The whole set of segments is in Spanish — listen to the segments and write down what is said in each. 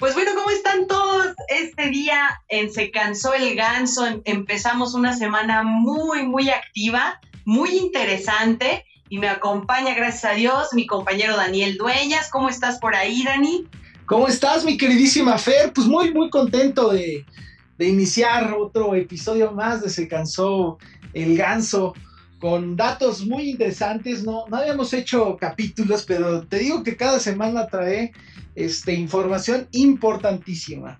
Pues bueno, ¿cómo están todos? Este día en Se Cansó el Ganso em, empezamos una semana muy, muy activa, muy interesante y me acompaña, gracias a Dios, mi compañero Daniel Dueñas. ¿Cómo estás por ahí, Dani? ¿Cómo estás, mi queridísima Fer? Pues muy, muy contento de, de iniciar otro episodio más de Se Cansó el Ganso con datos muy interesantes. No, no habíamos hecho capítulos, pero te digo que cada semana trae este, información importantísima.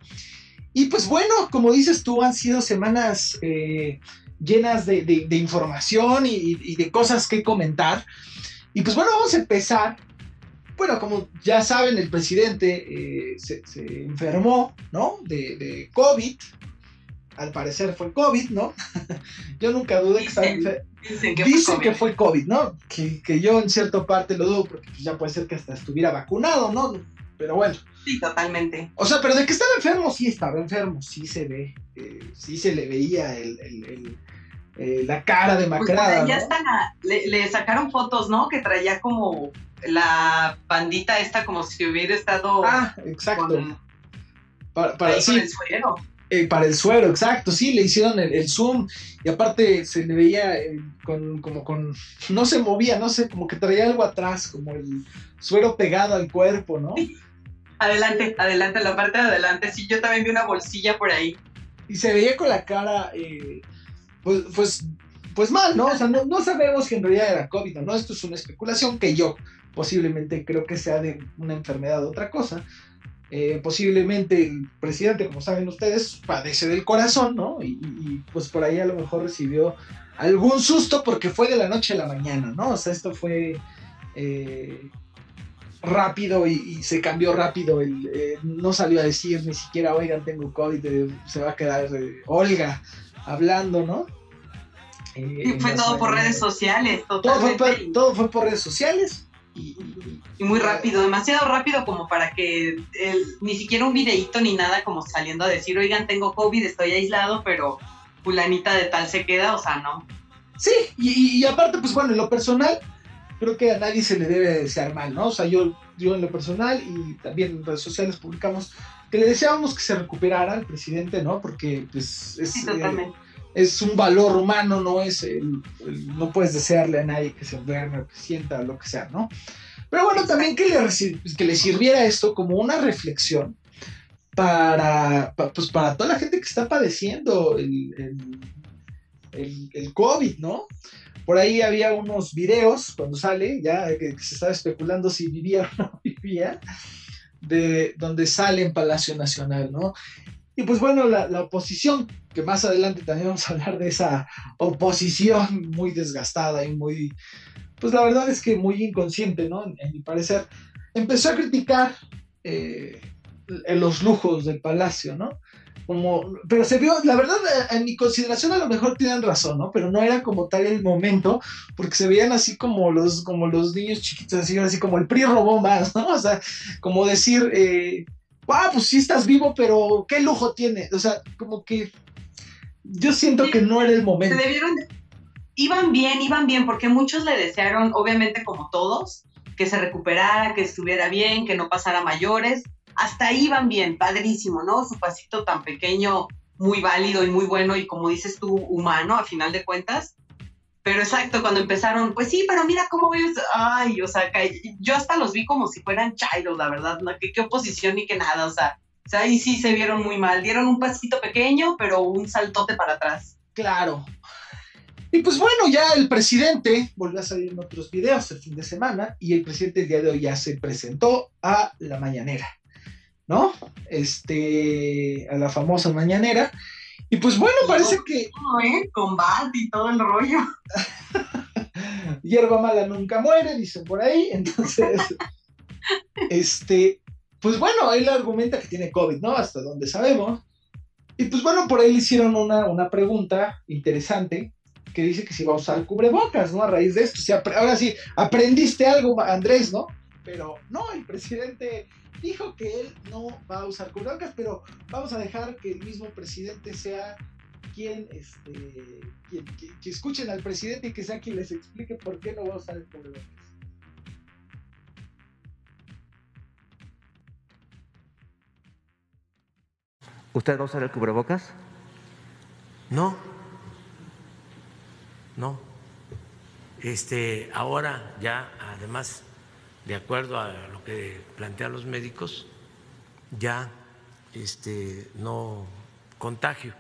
Y pues bueno, como dices tú, han sido semanas eh, llenas de, información y, de cosas que comentar. Y pues bueno, vamos a empezar. Bueno, como ya saben, el presidente eh, se, enfermó, ¿no? De, de, COVID. Al parecer fue COVID, ¿no? yo nunca dudé que estaba enfermo. Dicen, que, fue COVID, ¿no? Que, que, yo en cierta parte lo dudo, porque pues ya puede ser que hasta estuviera vacunado, ¿no? Pero bueno. Sí, totalmente. O sea, pero de que estaba enfermo, sí estaba enfermo, sí se ve, eh, sí se le veía el, eh, la cara de Pues ya están, le, sacaron fotos, ¿no? Que traía como la bandita esta como si hubiera estado... Ah, exacto. para, para el suero. Eh, para el suero, exacto, sí, le hicieron el, zoom y aparte se le veía con, como con, no se movía, no sé, como que traía algo atrás, como el suero pegado al cuerpo, ¿no? Adelante, adelante, la parte de adelante. Sí, yo también vi una bolsilla por ahí. Y se veía con la cara, eh, pues, pues, pues mal, ¿no? O sea, no, sabemos que en realidad era COVID, ¿no? Esto es una especulación que yo posiblemente creo que sea de una enfermedad o otra cosa. Eh, posiblemente el presidente, como saben ustedes, padece del corazón, ¿no? Y, pues por ahí a lo mejor recibió algún susto porque fue de la noche a la mañana, ¿no? O sea, esto fue eh, rápido y, se cambió rápido. El, eh, no salió a decir ni siquiera, oigan, tengo COVID, eh, se va a quedar Olga hablando, ¿no? y fue todo por redes sociales, todo fue, todo fue por redes sociales. Y, muy rápido, demasiado rápido como para que ni siquiera un videíto ni nada como saliendo a decir, oigan, tengo COVID, estoy aislado, pero fulanita de tal se queda, o sea, no. Sí, y, y aparte, pues bueno, en lo personal, creo que a nadie se le debe desear mal, ¿no? O sea, yo, yo en lo personal y también en redes sociales publicamos que le deseábamos que se recuperara el presidente, ¿no? Porque pues es, eh, es un valor humano, no es no puedes desearle a nadie que se enferme, que sienta lo que sea, ¿no? Pero bueno, también que le, que le sirviera esto como una reflexión para, pues para toda la gente que está padeciendo el, el, el COVID, ¿no? Por ahí había unos videos cuando sale, ya que, se estaba especulando si vivía o no vivía, de donde sale en Palacio Nacional, ¿no? Y pues bueno, la, oposición, que más adelante también vamos a hablar de esa oposición muy desgastada y muy, pues la verdad es que muy inconsciente, ¿no? En, mi parecer, empezó a criticar eh, los lujos del palacio, ¿no? como, pero se vio, la verdad, eh, en mi consideración a lo mejor tienen razón, ¿no? Pero no era como tal el momento, porque se veían así como los, como los niños chiquitos, así, así como el PRI robó más, ¿no? O sea, como decir, eh, ah, pues sí estás vivo, pero qué lujo tiene, o sea, como que yo siento que no era el momento. Se debieron, iban bien, iban bien, porque muchos le desearon, obviamente como todos, que se recuperara, que estuviera bien, que no pasara mayores, hasta ahí van bien, padrísimo, ¿no? Su pasito tan pequeño, muy válido y muy bueno y como dices tú, humano a final de cuentas. Pero exacto, cuando empezaron, pues sí, pero mira cómo ves, ay, o sea, yo hasta los vi como si fueran chairos, la verdad, ¿no? ¿Qué, oposición ni qué nada, o sea, o sea, ahí sí se vieron muy mal, dieron un pasito pequeño, pero un saltote para atrás. Claro. Y pues bueno, ya el presidente volvió a salir en otros videos el fin de semana y el presidente el día de hoy ya se presentó a la mañanera. ¿no? Este, a la famosa mañanera. Y pues bueno, parece que... ¿eh? Combate y todo el rollo. Hierba mala nunca muere, dicen por ahí. Entonces, este, pues bueno, él argumenta que tiene COVID, ¿no? Hasta donde sabemos. Y pues bueno, por ahí le hicieron una, una pregunta interesante que dice que si va a usar cubrebocas, ¿no? A raíz de esto. ahora sí, aprendiste algo, Andrés, ¿no? Pero no, el presidente dijo que él no va a usar cubrebocas, pero vamos a dejar que el mismo presidente sea quien, este, que, escuchen al presidente y que sea quien les explique por qué no va a usar el cubrebocas. ¿Usted va a usar el cubrebocas? No, no. Este, ahora ya, además, de acuerdo a lo que plantean los médicos, ya este, no contagio.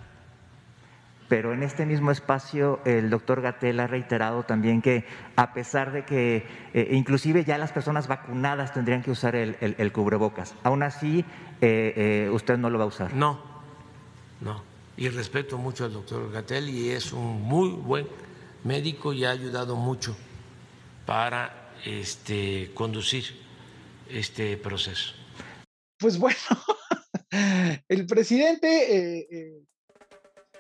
Pero en este mismo espacio el doctor Gatel ha reiterado también que a pesar de que eh, inclusive ya las personas vacunadas tendrían que usar el, cubrebocas, aún así eh, eh, usted no lo va a usar. No, no. Y respeto mucho al doctor Gatel y es un muy buen médico y ha ayudado mucho para este, conducir este proceso. Pues bueno, el presidente eh,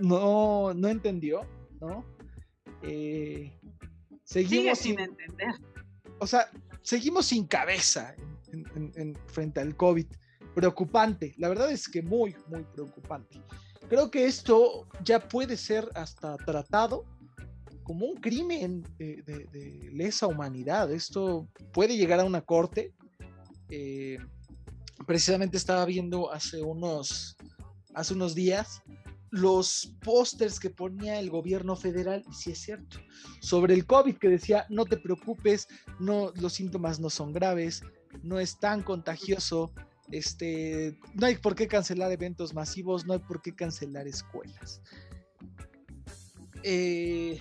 no, no entendió, ¿no? Eh, seguimos sin, entender. O sea, seguimos sin cabeza en, frente al COVID. Preocupante, la verdad es que muy, muy preocupante. Creo que esto ya puede ser hasta tratado como un crimen de, lesa humanidad. Esto puede llegar a una corte. Eh, precisamente estaba viendo hace unos, hace unos días los pósters que ponía el gobierno federal, sí es cierto, sobre el COVID que decía, no te preocupes, no, los síntomas no son graves, no es tan contagioso, este, no hay por qué cancelar eventos masivos, no hay por qué cancelar escuelas. Eh,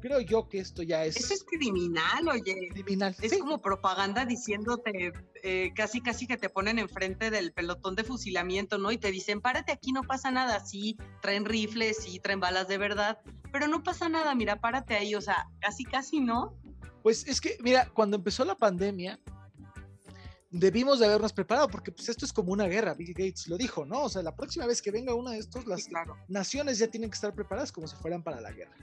creo yo que esto ya es. Eso es criminal, oye. Criminal. Es como propaganda diciéndote eh, casi, casi que te ponen enfrente del pelotón de fusilamiento, ¿no? Y te dicen, párate aquí, no pasa nada. Sí, traen rifles, sí, traen balas de verdad, pero no pasa nada, mira, párate ahí. O sea, casi, casi no. Pues es que, mira, cuando empezó la pandemia, debimos de habernos preparado, porque pues esto es como una guerra, Bill Gates lo dijo, ¿no? O sea, la próxima vez que venga uno de estos, las naciones ya tienen que estar preparadas como si fueran para la guerra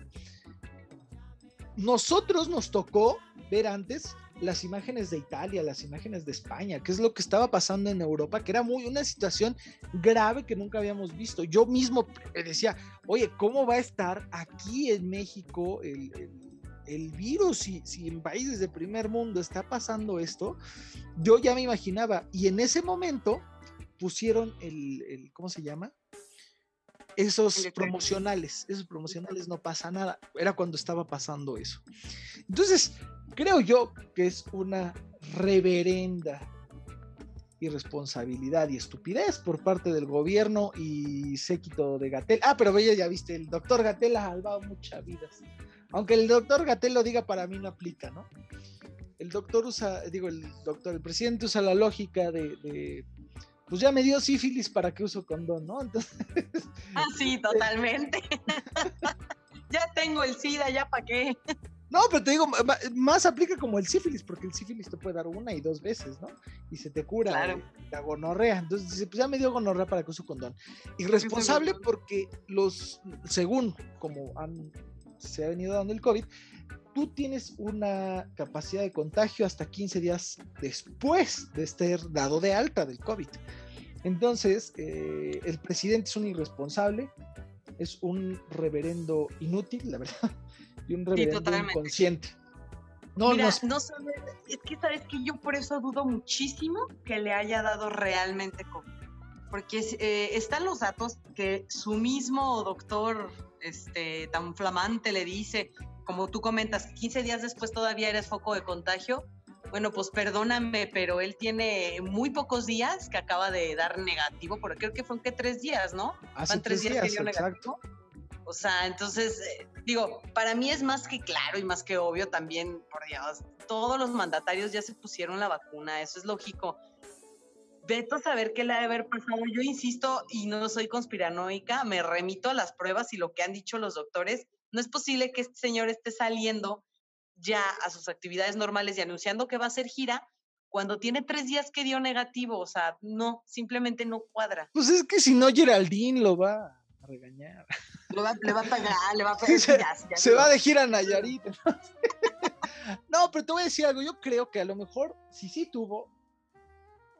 nosotros nos tocó ver antes las imágenes de Italia, las imágenes de España, qué es lo que estaba pasando en Europa, que era muy una situación grave que nunca habíamos visto. Yo mismo decía, oye, ¿cómo va a estar aquí en México el, virus? Si, si, en países de primer mundo está pasando esto, yo ya me imaginaba. Y en ese momento pusieron el, el ¿cómo se llama? Esos promocionales, esos promocionales no pasa nada. Era cuando estaba pasando eso. Entonces, creo yo que es una reverenda irresponsabilidad y estupidez por parte del gobierno y séquito de Gatel. Ah, pero ya, ya viste, el doctor Gatel ha salvado muchas vidas. Aunque el doctor Gatel lo diga, para mí no aplica, ¿no? El doctor usa, digo, el doctor, el presidente usa la lógica de pues ya me dio sífilis para que uso condón, ¿no? Entonces. Ah, sí, totalmente. ya tengo el SIDA, ya para qué. No, pero te digo, más aplica como el sífilis, porque el sífilis te puede dar una y dos veces, ¿no? Y se te cura la gonorrea. Entonces dice, pues ya me dio gonorrea para que uso condón. Irresponsable porque los, según como han, se ha venido dando el COVID, tú tienes una capacidad de contagio hasta 15 días después de estar dado de alta del COVID. Entonces, eh, el presidente es un irresponsable, es un reverendo inútil, la verdad, y un reverendo inconsciente. No, no, es que sabes que yo por eso dudo muchísimo que le haya dado realmente COVID. Porque eh, están los datos que su mismo doctor este, tan flamante le dice, como tú comentas, 15 días después todavía eres foco de contagio. Bueno, pues perdóname, pero él tiene muy pocos días que acaba de dar negativo, porque creo que fue que tres días, ¿no? Hace tres, días, que dio negativo. O sea, entonces, eh, digo, para mí es más que claro y más que obvio también, por Dios, todos los mandatarios ya se pusieron la vacuna, eso es lógico. Veto saber qué le ha de haber pasado. Yo insisto, y no soy conspiranoica, me remito a las pruebas y lo que han dicho los doctores no es posible que este señor esté saliendo ya a sus actividades normales y anunciando que va a hacer gira cuando tiene tres días que dio negativo. O sea, no, simplemente no cuadra. Pues es que si no, Geraldine lo va a regañar. le va a pagar, le va a pagar. se, va de gira a Nayarit. no, pero te voy a decir algo. Yo creo que a lo mejor, si sí tuvo,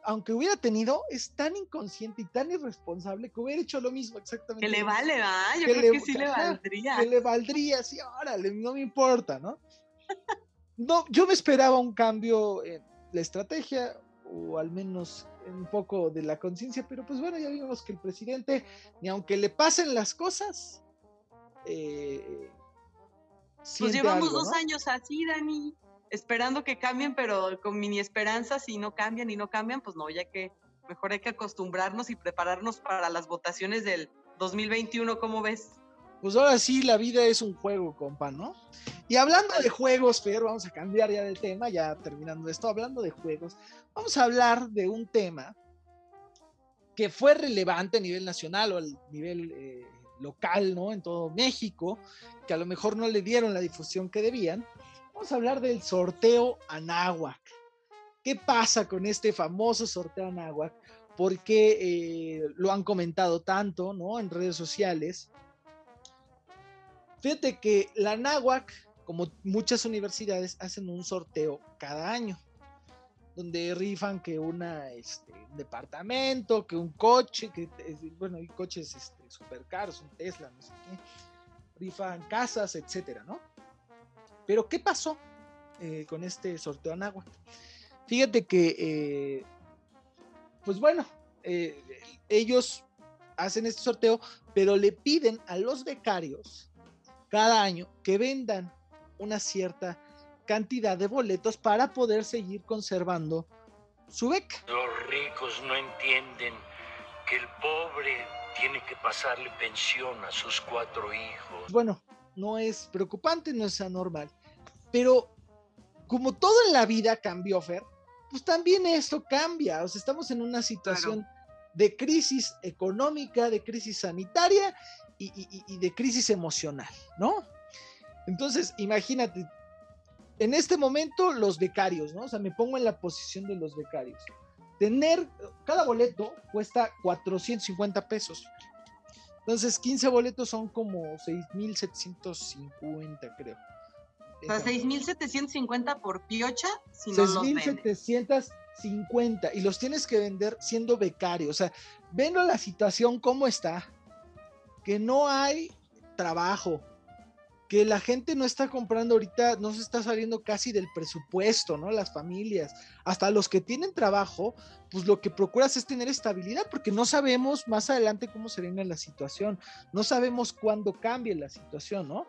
aunque hubiera tenido, es tan inconsciente y tan irresponsable que hubiera hecho lo mismo exactamente. Que le vale, va, yo creo que sí le valdría. Que le valdría, sí, órale, no me importa, ¿no? no, yo me esperaba un cambio en la estrategia, o al menos un poco de la conciencia, pero pues bueno, ya vimos que el presidente, ni aunque le pasen las cosas, eh, pues llevamos dos años así, Dani, esperando que cambien, pero con mini esperanzas, si no cambian y no cambian, pues no, ya que mejor hay que acostumbrarnos y prepararnos para las votaciones del 2021, ¿cómo ves? Pues ahora sí, la vida es un juego, compa, ¿no? Y hablando de juegos, Fer, vamos a cambiar ya de tema, ya terminando esto, hablando de juegos, vamos a hablar de un tema que fue relevante a nivel nacional o a nivel eh, local, ¿no? En todo México, que a lo mejor no le dieron la difusión que debían. Vamos a hablar del sorteo Anáhuac. ¿Qué pasa con este famoso sorteo Anáhuac? Porque eh, lo han comentado tanto, ¿no? En redes sociales. Fíjate que la Anáhuac, como muchas universidades, hacen un sorteo cada año donde rifan que este, un departamento, que un coche, que, bueno, hay coches este, super caros, un Tesla, no sé qué, rifan casas, etcétera, ¿no? Pero, ¿qué pasó eh, con este sorteo Anáhuac? Fíjate que, eh, pues bueno, eh, ellos hacen este sorteo, pero le piden a los becarios cada año que vendan una cierta cantidad de boletos para poder seguir conservando su beca. Los ricos no entienden que el pobre tiene que pasarle pensión a sus cuatro hijos. Bueno, no es preocupante, no es anormal, pero como todo en la vida cambió, Fer, pues también esto cambia, o sea, estamos en una situación de crisis económica, de crisis sanitaria y de crisis emocional, ¿no? Entonces, imagínate, en este momento los becarios, ¿no? O sea, me pongo en la posición de los becarios. Tener, cada boleto cuesta 450 pesos. Entonces, 15 boletos son como 6.750, creo. O sea, 6.750 por piocha, si no 6.750 y los tienes que vender siendo becario. O sea, viendo la situación cómo está, que no hay trabajo, que la gente no está comprando ahorita, no se está saliendo casi del presupuesto, ¿no? Las familias, hasta los que tienen trabajo, pues lo que procuras es tener estabilidad, porque no sabemos más adelante cómo se venga la situación, no sabemos cuándo cambie la situación, ¿no?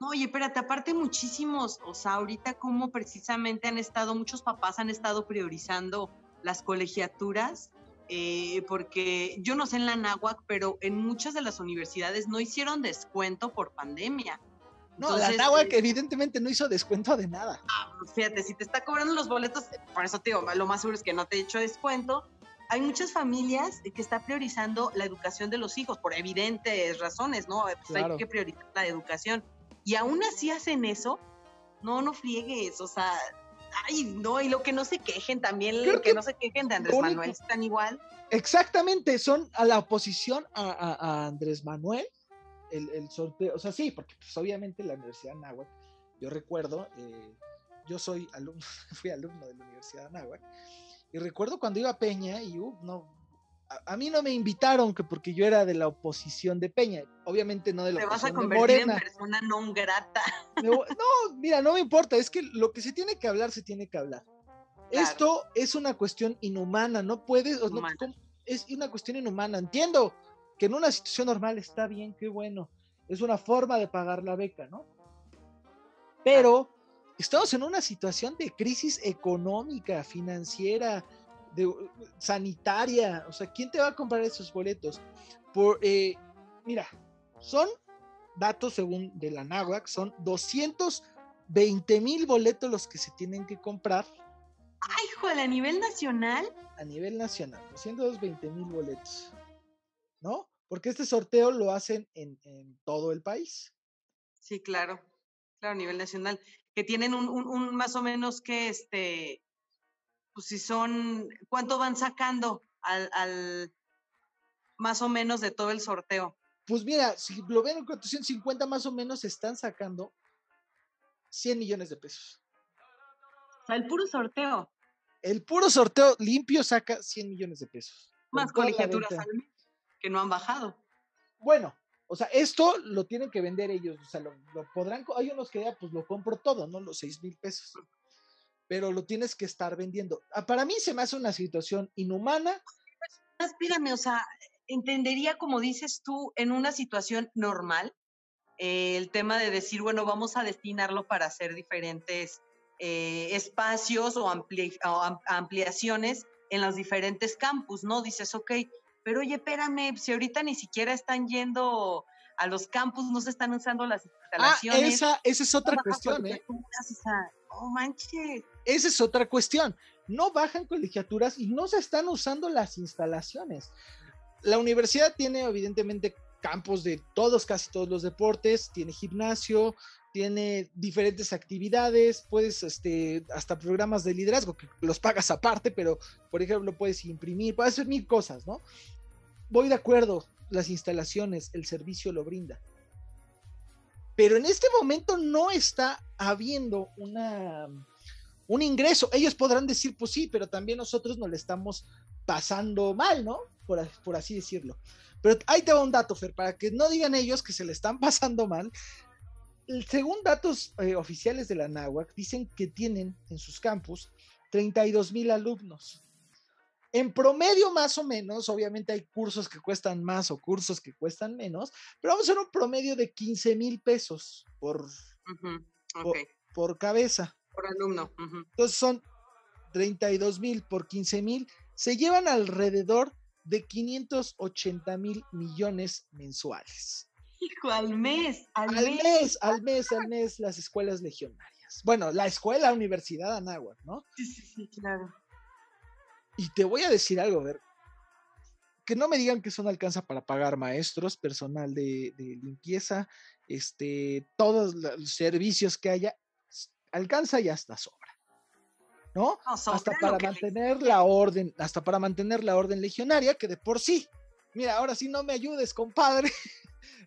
No, oye, espérate, aparte muchísimos, o sea, ahorita como precisamente han estado, muchos papás han estado priorizando las colegiaturas, eh, porque yo no sé en la NAWAC, pero en muchas de las universidades no hicieron descuento por pandemia. No, la Nahuac evidentemente no hizo descuento de nada. Ah, pues fíjate, si te está cobrando los boletos, por eso te digo, lo más seguro es que no te he hecho descuento. Hay muchas familias que están priorizando la educación de los hijos por evidentes razones, ¿no? Pues hay que priorizar la educación. Y aún así hacen eso, no, no friegues, o sea, ay, no, y lo que no se quejen también, lo que, no se quejen de Andrés Manuel, están igual. Exactamente, son a la oposición a Andrés Manuel el, sorteo, o sea, sí, porque pues, obviamente la Universidad de Anáhuac, yo recuerdo, eh, yo soy alumno, fui alumno de la Universidad de Anáhuac, y recuerdo cuando iba a Peña y uh, no, a, mí no me invitaron que porque yo era de la oposición de Peña, obviamente no de la Te vas a convertir en persona non grata. No, mira, no me importa, es que lo que se tiene que hablar, se tiene que hablar. Esto es una cuestión inhumana, no puedes, no, es una cuestión inhumana, entiendo, que en una situación normal está bien, qué bueno, es una forma de pagar la beca, ¿no? Pero estamos en una situación de crisis económica, financiera, de, sanitaria, o sea, ¿quién te va a comprar esos boletos? Por, eh, mira, son datos según de la NAWAC, son 220 mil boletos los que se tienen que comprar. Ay, joder, a nivel nacional. A nivel nacional, 220 mil boletos. ¿No? Porque este sorteo lo hacen en, todo el país. Sí, claro, claro, a nivel nacional, que tienen un, más o menos que, este, pues si son, ¿cuánto van sacando al, más o menos de todo el sorteo? Pues mira, si lo ven en 450 más o menos, están sacando 100 millones de pesos. O sea, el puro sorteo. El puro sorteo limpio saca 100 millones de pesos. Más colegiaturas al mes que no han bajado. Bueno, o sea, esto lo tienen que vender ellos, o sea, lo, podrán, hay unos que ya pues lo compro todo, ¿no? Los seis mil pesos. pero lo tienes que estar vendiendo. Ah, Para mí se me hace una situación inhumana. Espérame, o sea, entendería, como dices tú, en una situación normal, eh, el tema de decir, bueno, vamos a destinarlo para hacer diferentes eh, espacios o, ampli- o am- ampliaciones en los diferentes campus, ¿no? Dices, ok, pero oye, espérame, si ahorita ni siquiera están yendo a los campus, no se están usando las Ah, instalaciones. esa, esa es otra no cuestión, ¿eh? colegiaturas, O sea, no manches. Esa es otra cuestión. No bajan colegiaturas y no se están usando las instalaciones. La universidad tiene evidentemente campos de todos, casi todos los deportes, tiene gimnasio, tiene diferentes actividades, puedes, este, hasta programas de liderazgo que los pagas aparte, pero por ejemplo puedes imprimir, puedes hacer mil cosas, ¿no? Voy de acuerdo, las instalaciones, el servicio lo brinda. Pero en este momento no está habiendo una, un ingreso. Ellos podrán decir, pues sí, pero también nosotros nos le estamos pasando mal, ¿no? Por, por así decirlo. Pero ahí te va un dato, Fer, para que no digan ellos que se le están pasando mal. Según datos eh, oficiales de la NAWAC, dicen que tienen en sus campus 32 mil alumnos. En promedio, más o menos, obviamente hay cursos que cuestan más o cursos que cuestan menos, pero vamos a hacer un promedio de 15 mil pesos por, por, cabeza. por alumno. ujú. Entonces son 32 mil por 15 mil, se llevan alrededor de 580 mil millones mensuales. Hijo, al mes, al, Al mes. mes, al mes, al mes, las escuelas legionarias. Bueno, la escuela Universidad Anáhuac, ¿no? Sí, sí, sí, claro. Y te voy a decir algo, a ver. Que no me digan que eso no alcanza para pagar maestros, personal de, de limpieza, este, todos los servicios que haya, alcanza y hasta sobra. ¿No? No, sobra hasta para que le mantener la orden, hasta para mantener la orden legionaria, que de por sí, mira, ahora sí no me ayudes, compadre.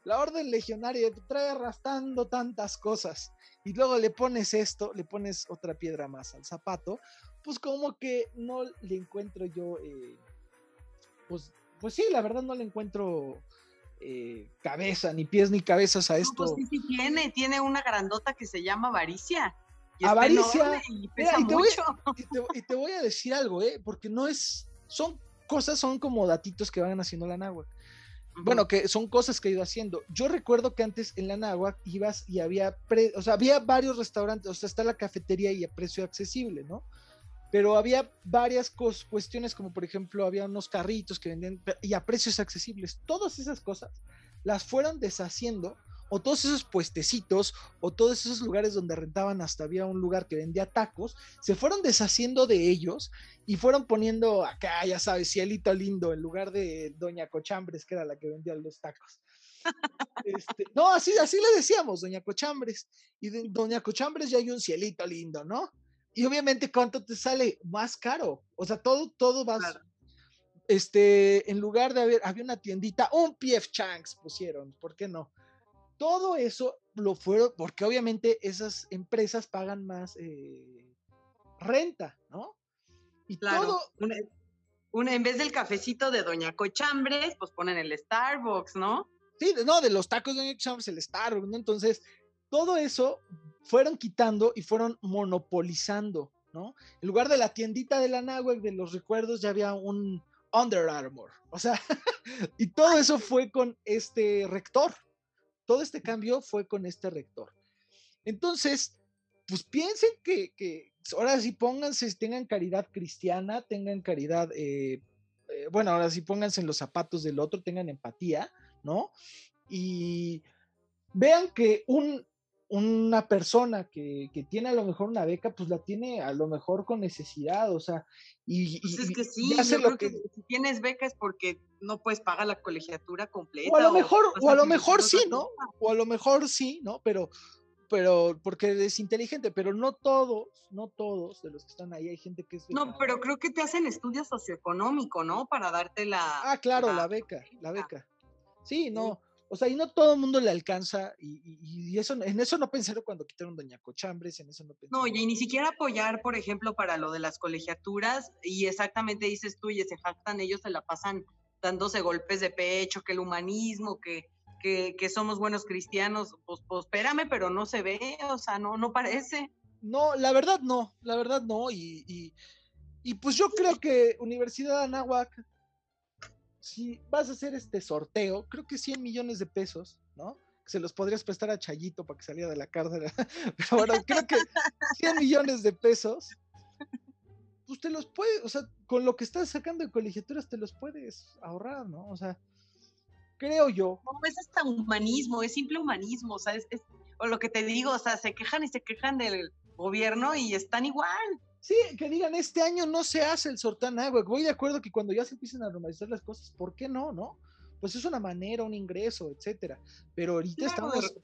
La orden legionaria te trae arrastrando tantas cosas y luego le pones esto, le pones otra piedra más al zapato, pues como que no le encuentro yo, eh, pues, pues sí, la verdad no le encuentro eh, cabeza, ni pies ni cabezas a No, esto. pues sí, sí tiene, tiene una grandota que se llama avaricia. Y Avaricia. enorme Y pesa y te voy- mucho. Y te, y te voy a decir algo, ¿eh? Porque no es, son cosas, son como datitos que van haciendo la náhuatl. Bueno, que son cosas que he ido haciendo. Yo recuerdo que antes en la náhuatl ibas y había, o sea, había varios restaurantes, o sea, está la cafetería y a precio accesible, ¿no? Pero había varias cuestiones, como por ejemplo, había unos carritos que vendían y a precios accesibles. Todas esas cosas las fueron deshaciendo, o todos esos puestecitos, o todos esos lugares donde rentaban, hasta había un lugar que vendía tacos, se fueron deshaciendo de ellos y fueron poniendo acá, ya sabes, cielito lindo, en lugar de Doña Cochambres, que era la que vendía los tacos. Este, no, así, así le decíamos, Doña Cochambres. Y de Doña Cochambres ya hay un cielito lindo, ¿no? Y obviamente, ¿cuánto te sale? Más caro. O sea, todo, todo va. Claro. Este, en lugar de haber, había una tiendita, un PF Changs pusieron, ¿por qué no? Todo eso lo fueron, porque obviamente esas empresas pagan más eh, renta, ¿no? Y Claro. todo, Una- una- en vez del cafecito de Doña Cochambres, pues ponen el Starbucks, ¿no? Sí, no, de los tacos de Doña Cochambres, el Starbucks, ¿no? Entonces, todo eso fueron quitando y fueron monopolizando, ¿no? En lugar de la tiendita de la Nahuac, de los recuerdos, ya había un Under Armour. O sea, y todo eso fue con este rector. Todo este cambio fue con este rector. Entonces, pues piensen que, que ahora sí pónganse, tengan caridad cristiana, tengan caridad, eh, eh, bueno, ahora sí pónganse en los zapatos del otro, tengan empatía, ¿no? Y vean que un, una persona que, que tiene a lo mejor una beca, pues la tiene a lo mejor con necesidad, o sea, y, Pues es que sí, yo creo que... si tienes beca es porque no puedes pagar la colegiatura completa. O a lo mejor, o a lo mejor sí, ¿no? O a lo mejor sí, ¿no? Pero, pero, porque es inteligente, pero no todos, no todos de los que están ahí, hay gente que es No, pero creo que te hacen estudio socioeconómico, ¿no? Para darte la... Ah, claro, la- la beca, la beca. Sí, no, o sea, y no todo el mundo le alcanza, y, y- y eso, en eso no pensaron cuando quitaron Doña Cochambres, en eso no pensaron. No, y ni siquiera apoyar, por ejemplo, para lo de las colegiaturas, y exactamente dices tú, y se jactan, ellos se la pasan dándose golpes de pecho, que el humanismo, que, que, que somos buenos cristianos, pues, pues espérame, pero no se ve, o sea, no, no parece. No, la verdad no, la verdad no. Y, y, pues yo creo que Universidad de Anáhuac, si vas a hacer este sorteo, creo que 100 millones de pesos, ¿no? Se los podrías prestar a Chayito para que saliera de la cárcel. Pero bueno, creo que 100 millones de pesos, pues te los puedes, o sea, con lo que estás sacando de colegiaturas te los puedes ahorrar, ¿no? O sea, creo yo. No, es hasta humanismo, es simple humanismo, o sea, es, o lo que te digo, o sea, se quejan y se quejan del gobierno y están igual. Sí, que digan, este año no se hace el sortán agua. Voy de acuerdo que cuando ya se empiecen a normalizar las cosas, ¿por qué no, no? Pues es una manera, un ingreso, etcétera. Pero ahorita estamos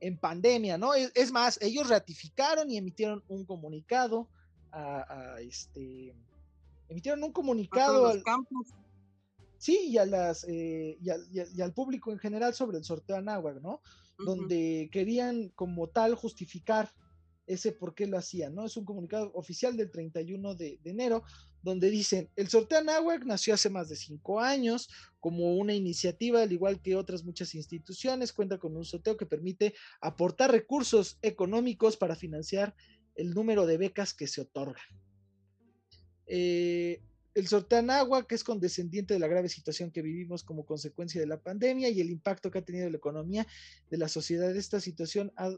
en pandemia, ¿no? Es, más, ellos ratificaron y emitieron un comunicado a, este emitieron un comunicado a los campos. Sí, y a las eh, y, al público en general sobre el sorteo Anáhuac, ¿no? Donde querían como tal justificar ese por qué lo hacían, ¿no? Es un comunicado oficial del 31 de, enero, donde dicen, el sorteo Anáhuac nació hace más de cinco años como una iniciativa, al igual que otras muchas instituciones, cuenta con un sorteo que permite aportar recursos económicos para financiar el número de becas que se otorgan. Eh, el sorteo Anáhuac es condescendiente de la grave situación que vivimos como consecuencia de la pandemia y el impacto que ha tenido la economía de la sociedad. Esta situación ha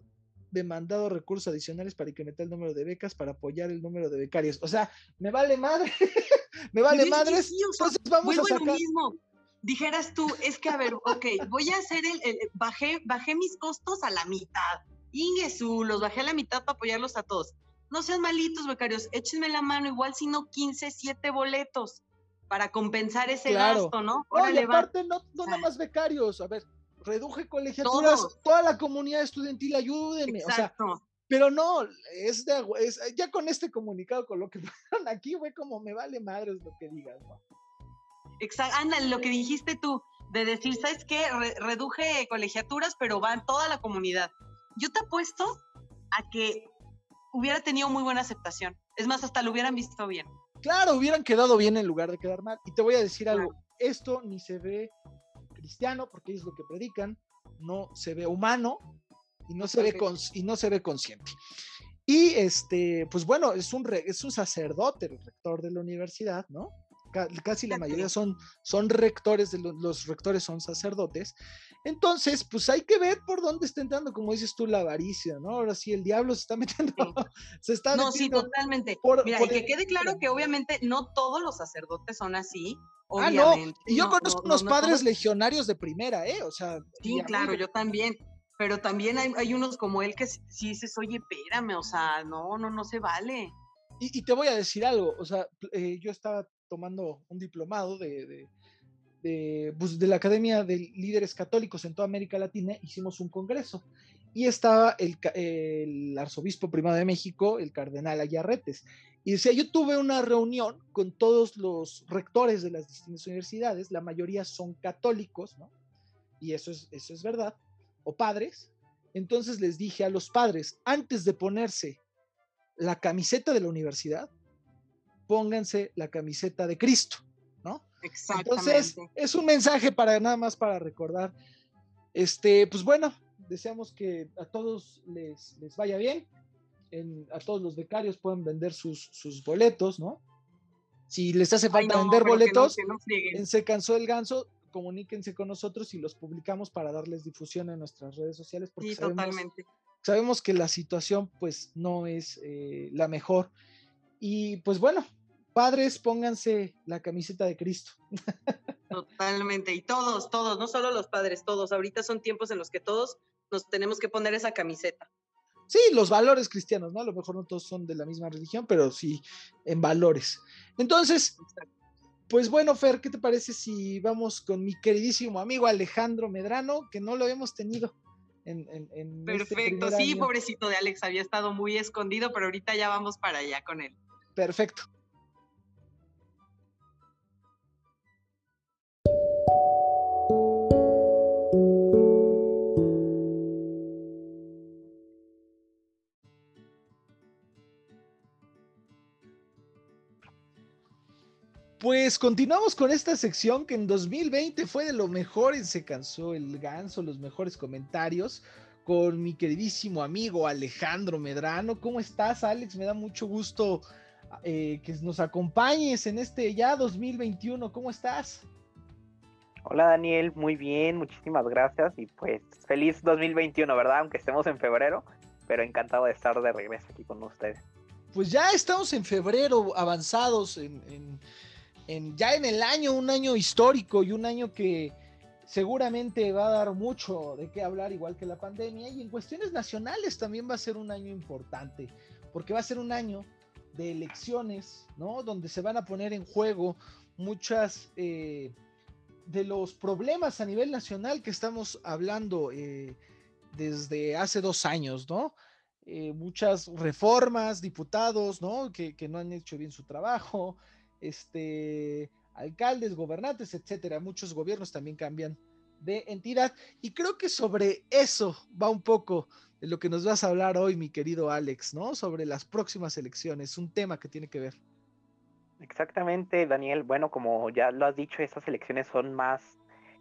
demandado recursos adicionales para incrementar el número de becas, para apoyar el número de becarios. O sea, me vale madre, me vale madre. entonces vamos a sacar... mismo. Dijeras tú, es que a ver, ok, voy a hacer el, bajé, bajé mis costos a la mitad. Ingesu, los bajé a la mitad para apoyarlos a todos. No sean malitos, becarios, échenme la mano, igual si no 15, 7 boletos para compensar ese gasto, ¿no? Oye, aparte, no, no nada más becarios, a ver, reduje colegiaturas, toda la comunidad estudiantil, ayúdenme. Exacto. O sea, pero no, es de es, ya con este comunicado, con lo que fueron aquí, güey, como me vale madres lo que digas, ¿no? Exacto, ándale, lo que dijiste tú, de decir, ¿sabes qué? reduje colegiaturas, pero van toda la comunidad. Yo te apuesto a que hubiera tenido muy buena aceptación. Es más, hasta lo hubieran visto bien. Claro, hubieran quedado bien en lugar de quedar mal. Y te voy a decir algo, esto ni se ve cristiano, porque es lo que predican, no se ve humano y no se ve, y no se ve consciente. Y este, pues bueno, es un, es un sacerdote, el rector de la universidad, ¿no? Casi la mayoría son, son rectores, de los, rectores son sacerdotes. Entonces, pues hay que ver por dónde está entrando, como dices tú, la avaricia, ¿no? Ahora sí, el diablo se está metiendo, se está No, sí, totalmente. Mira, que quede claro que obviamente no todos los sacerdotes son así, Ah, no, y yo conozco unos padres legionarios de primera, ¿eh? O sea. Sí, claro, yo también. Pero también hay, unos como él que si dices, oye, espérame, o sea, no, no, no se vale. Y, te voy a decir algo, o sea, eh, yo estaba tomando un diplomado de, de, pues, de, la Academia de Líderes Católicos en toda América Latina, hicimos un congreso y estaba el, arzobispo primado de México, el cardenal Ayarretes, y decía, yo tuve una reunión con todos los rectores de las distintas universidades, la mayoría son católicos. Y eso es, eso es verdad, o padres. Entonces les dije a los padres, antes de ponerse la camiseta de la universidad, pónganse la camiseta de Cristo. Entonces, es un mensaje para nada más para recordar. Este, pues bueno, deseamos que a todos les, les vaya bien a todos los becarios pueden vender sus, sus boletos, ¿no? Si les hace falta vender boletos, en Se Cansó el Ganso, comuníquense con nosotros y los publicamos para darles difusión en nuestras redes sociales. Porque sí, sabemos, totalmente. Sabemos que la situación pues no es eh, la mejor. Y pues bueno, padres, pónganse la camiseta de Cristo. Totalmente, y todos, todos, no solo los padres, todos. Ahorita son tiempos en los que todos nos tenemos que poner esa camiseta sí, los valores cristianos, ¿no? A lo mejor no todos son de la misma religión, pero sí en valores. Entonces, pues bueno, Fer, ¿qué te parece si vamos con mi queridísimo amigo Alejandro Medrano, que no lo hemos tenido en... en, este Perfecto, sí, pobrecito de Alex, había estado muy escondido, pero ahorita ya vamos para allá con él. Perfecto. Pues continuamos con esta sección que en 2020 fue de lo mejor y se cansó el ganso, los mejores comentarios, con mi queridísimo amigo Alejandro Medrano. ¿Cómo estás, Alex? Me da mucho gusto eh, que nos acompañes en este ya 2021. ¿Cómo estás? Hola Daniel, muy bien, muchísimas gracias y pues feliz 2021, ¿verdad? Aunque estemos en febrero, pero encantado de estar de regreso aquí con ustedes. Pues ya estamos en febrero avanzados, en, ya en el año, un año histórico y un año que seguramente va a dar mucho de qué hablar, igual que la pandemia, y en cuestiones nacionales también va a ser un año importante, porque va a ser un año de elecciones, ¿no? Donde se van a poner en juego muchas... Eh, de los problemas a nivel nacional que estamos hablando eh, desde hace dos años, ¿no? Eh, muchas reformas, diputados, ¿no? Que, no han hecho bien su trabajo, este, alcaldes, gobernantes, etcétera. Muchos gobiernos también cambian de entidad. Y creo que sobre eso va un poco lo que nos vas a hablar hoy, mi querido Alex, ¿no? Sobre las próximas elecciones, un tema que tiene que ver. Exactamente, Daniel. Bueno, como ya lo has dicho, estas elecciones son más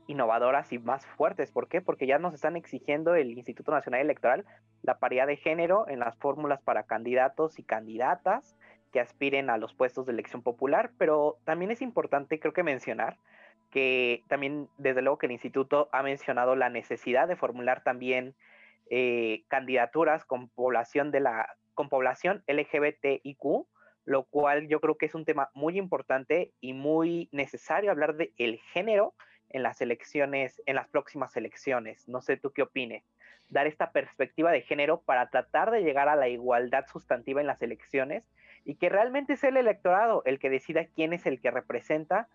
innovadoras y más fuertes. ¿Por qué? Porque ya nos están exigiendo el Instituto Nacional Electoral la paridad de género en las fórmulas para candidatos y candidatas que aspiren a los puestos de elección popular, pero también es importante, creo que mencionar, que también, desde luego que el instituto ha mencionado la necesidad de formular también eh, candidaturas con población de la con población LGBTIQ lo cual yo creo que es un tema muy importante y muy necesario hablar de el género en las elecciones, en las próximas elecciones. No sé tú qué opines. Dar esta perspectiva de género para tratar de llegar a la igualdad sustantiva en las elecciones y que realmente sea el electorado el que decida quién es el que representa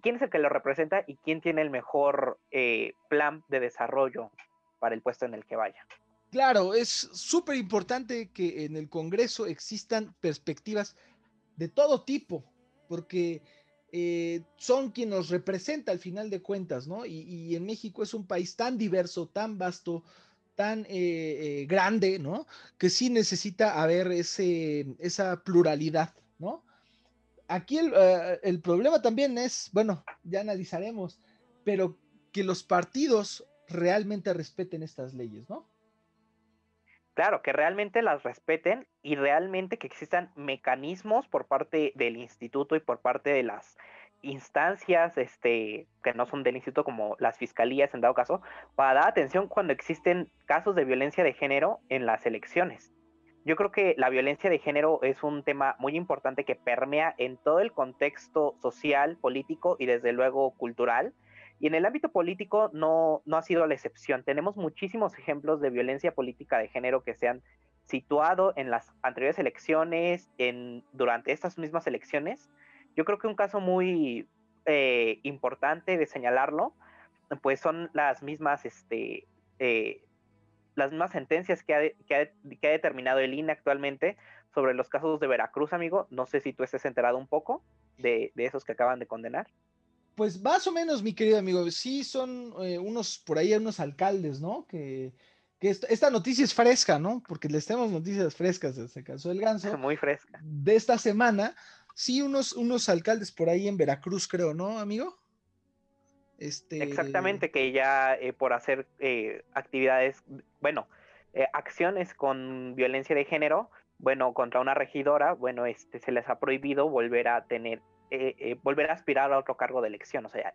quién es el que lo representa y quién tiene el mejor eh, plan de desarrollo para el puesto en el que vaya. Claro, es súper importante que en el Congreso existan perspectivas de todo tipo, porque eh, son quien nos representa al final de cuentas, ¿no? Y, en México es un país tan diverso, tan vasto, tan eh, eh, grande, ¿no? Que sí necesita haber ese, esa pluralidad, ¿no? Aquí el, el problema también es, bueno, ya analizaremos, pero que los partidos realmente respeten estas leyes, ¿no? Claro, que realmente las respeten y realmente que existan mecanismos por parte del instituto y por parte de las instancias este, que no son del instituto como las fiscalías en dado caso, para dar atención cuando existen casos de violencia de género en las elecciones. Yo creo que la violencia de género es un tema muy importante que permea en todo el contexto social, político y desde luego cultural y en el ámbito político no, no ha sido la excepción. Tenemos muchísimos ejemplos de violencia política de género que se han situado en las anteriores elecciones, en, durante estas mismas elecciones. Yo creo que un caso muy eh, importante de señalarlo, pues son las mismas, este, eh, las mismas sentencias que ha, que, ha, que ha, determinado el INE actualmente sobre los casos de Veracruz, amigo. No sé si tú estés enterado un poco de, de esos que acaban de condenar. Pues más o menos, mi querido amigo, sí son eh, unos, por ahí unos alcaldes, ¿no? Que, esta, noticia es fresca, ¿no? Porque les tenemos noticias frescas, se cansó el ganso. Muy fresca. De esta semana, sí, unos, unos alcaldes por ahí en Veracruz, creo, ¿no, amigo? Este... Exactamente, que ya eh, por hacer eh, actividades, bueno, acciones con violencia de género, bueno, contra una regidora, bueno, este, se les ha prohibido volver a tener eh, eh, volver a aspirar a otro cargo de elección, o sea,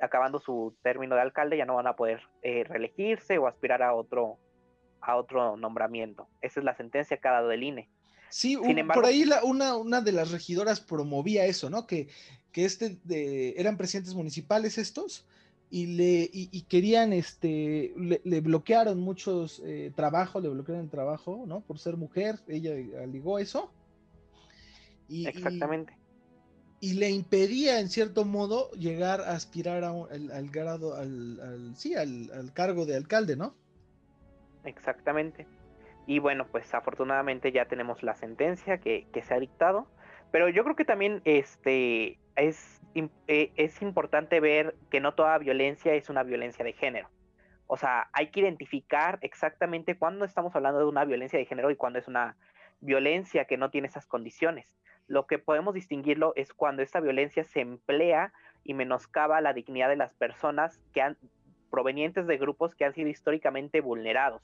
acabando su término de alcalde ya no van a poder eh, reelegirse o aspirar a otro, a otro nombramiento. Esa es la sentencia que ha dado el INE. Sí, por ahí una, una de las regidoras promovía eso, ¿no? Que, que este de, eran presidentes municipales estos y le y, querían este le, bloquearon muchos trabajos, le bloquearon el trabajo, ¿no? Por ser mujer, ella aligó eso. Y, Exactamente y le impedía en cierto modo llegar a aspirar a al, grado, al, sí, al, cargo de alcalde, ¿no? Exactamente. Y bueno, pues afortunadamente ya tenemos la sentencia que, se ha dictado, pero yo creo que también este, es, eh, es importante ver que no toda violencia es una violencia de género. O sea, hay que identificar exactamente cuándo estamos hablando de una violencia de género y cuándo es una violencia que no tiene esas condiciones. Lo que podemos distinguirlo es cuando esta violencia se emplea y menoscaba la dignidad de las personas que han provenientes de grupos que han sido históricamente vulnerados.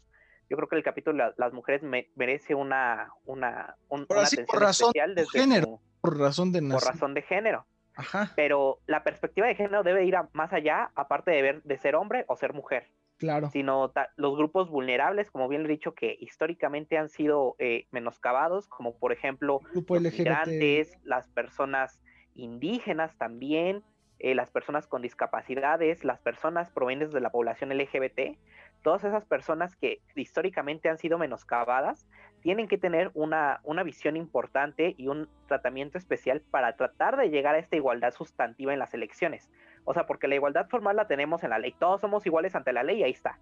Yo creo que el capítulo de las mujeres merece una, una, una atención especial desde género, por razón de por razón de género. Pero la perspectiva de género debe ir más allá, aparte de ver de ser hombre o ser mujer. Claro. Sino los grupos vulnerables, como bien lo he dicho, que históricamente han sido eh, menoscabados, como por ejemplo los migrantes, las personas indígenas también, eh, las personas con discapacidades, las personas provenientes de la población LGBT, todas esas personas que históricamente han sido menoscabadas, tienen que tener una, una visión importante y un tratamiento especial para tratar de llegar a esta igualdad sustantiva en las elecciones. O sea, porque la igualdad formal la tenemos en la ley, todos somos iguales ante la ley, ahí está.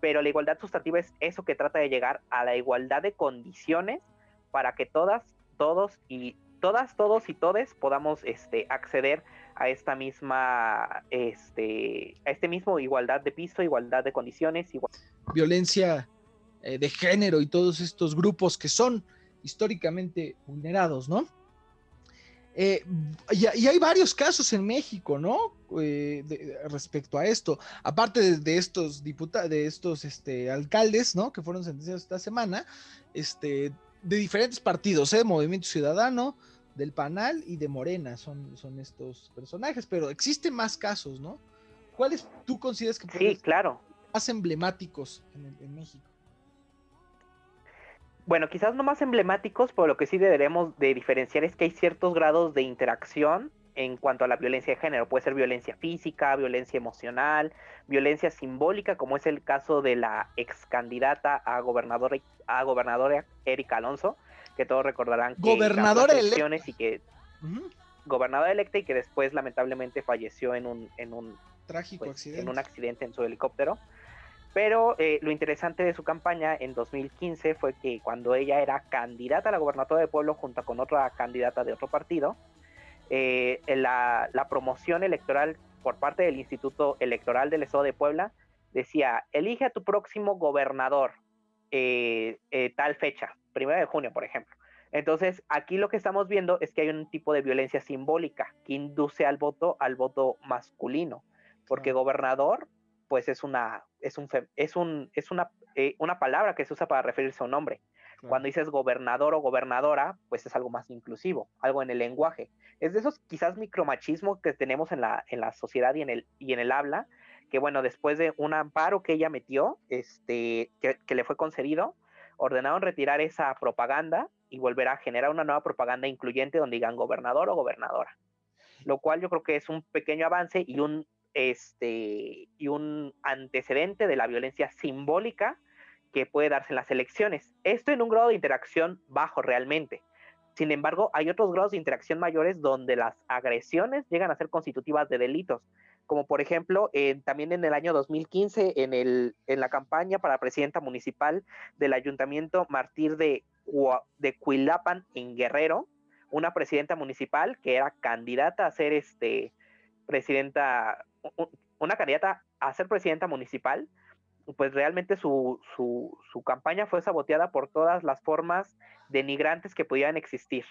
Pero la igualdad sustantiva es eso que trata de llegar a la igualdad de condiciones para que todas, todos y todas, todos y todes podamos este, acceder a esta misma, este, a este mismo igualdad de piso, igualdad de condiciones, igual. Violencia eh, de género y todos estos grupos que son históricamente vulnerados, ¿no? Eh, y, hay varios casos en México, ¿no? Eh, respecto a esto. Aparte de, estos diputados, de estos este, alcaldes, ¿no? Que fueron sentenciados esta semana, este, de diferentes partidos, ¿eh? Movimiento Ciudadano, del Panal y de Morena son, son estos personajes, pero existen más casos, ¿no? ¿Cuáles tú consideras que sí, claro. más emblemáticos en México? Bueno, quizás no más emblemáticos, pero lo que sí deberemos de diferenciar es que hay ciertos grados de interacción en cuanto a la violencia de género. Puede ser violencia física, violencia emocional, violencia simbólica, como es el caso de la ex candidata a gobernadora, a gobernadora Erika Alonso, que todos recordarán que gobernadora electa y que gobernadora electa y que después lamentablemente falleció en un en un trágico pues, accidente. en un accidente en su helicóptero. Pero eh, lo interesante de su campaña en 2015 fue que cuando ella era candidata a la gobernatura de pueblo junto con otra candidata de otro partido, eh, la, promoción electoral por parte del Instituto Electoral del Estado de Puebla decía, elige a tu próximo gobernador eh, tal fecha, primero de junio, por ejemplo. Entonces, aquí lo que estamos viendo es que hay un tipo de violencia simbólica que induce al voto al voto masculino, porque gobernador pues es una, es un, es un, es una, eh, una palabra que se usa para referirse a un hombre. Cuando dices gobernador o gobernadora, pues es algo más inclusivo, algo en el lenguaje. Es de esos quizás micromachismos que tenemos en la, en la sociedad y en, el, y en el habla, que bueno, después de un amparo que ella metió, este, que, que le fue concedido, ordenaron retirar esa propaganda y volver a generar una nueva propaganda incluyente donde digan gobernador o gobernadora. Lo cual yo creo que es un pequeño avance y un este, y un antecedente de la violencia simbólica que puede darse en las elecciones. Esto en un grado de interacción bajo realmente. Sin embargo, hay otros grados de interacción mayores donde las agresiones llegan a ser constitutivas de delitos, como por ejemplo también en el año 2015 en, el, en la campaña para presidenta municipal del ayuntamiento Martir de, de Cuilapan en Guerrero, una presidenta municipal que era candidata a ser este, presidenta una candidata a ser presidenta municipal, pues realmente su, su, campaña fue saboteada por todas las formas denigrantes que pudieran existir.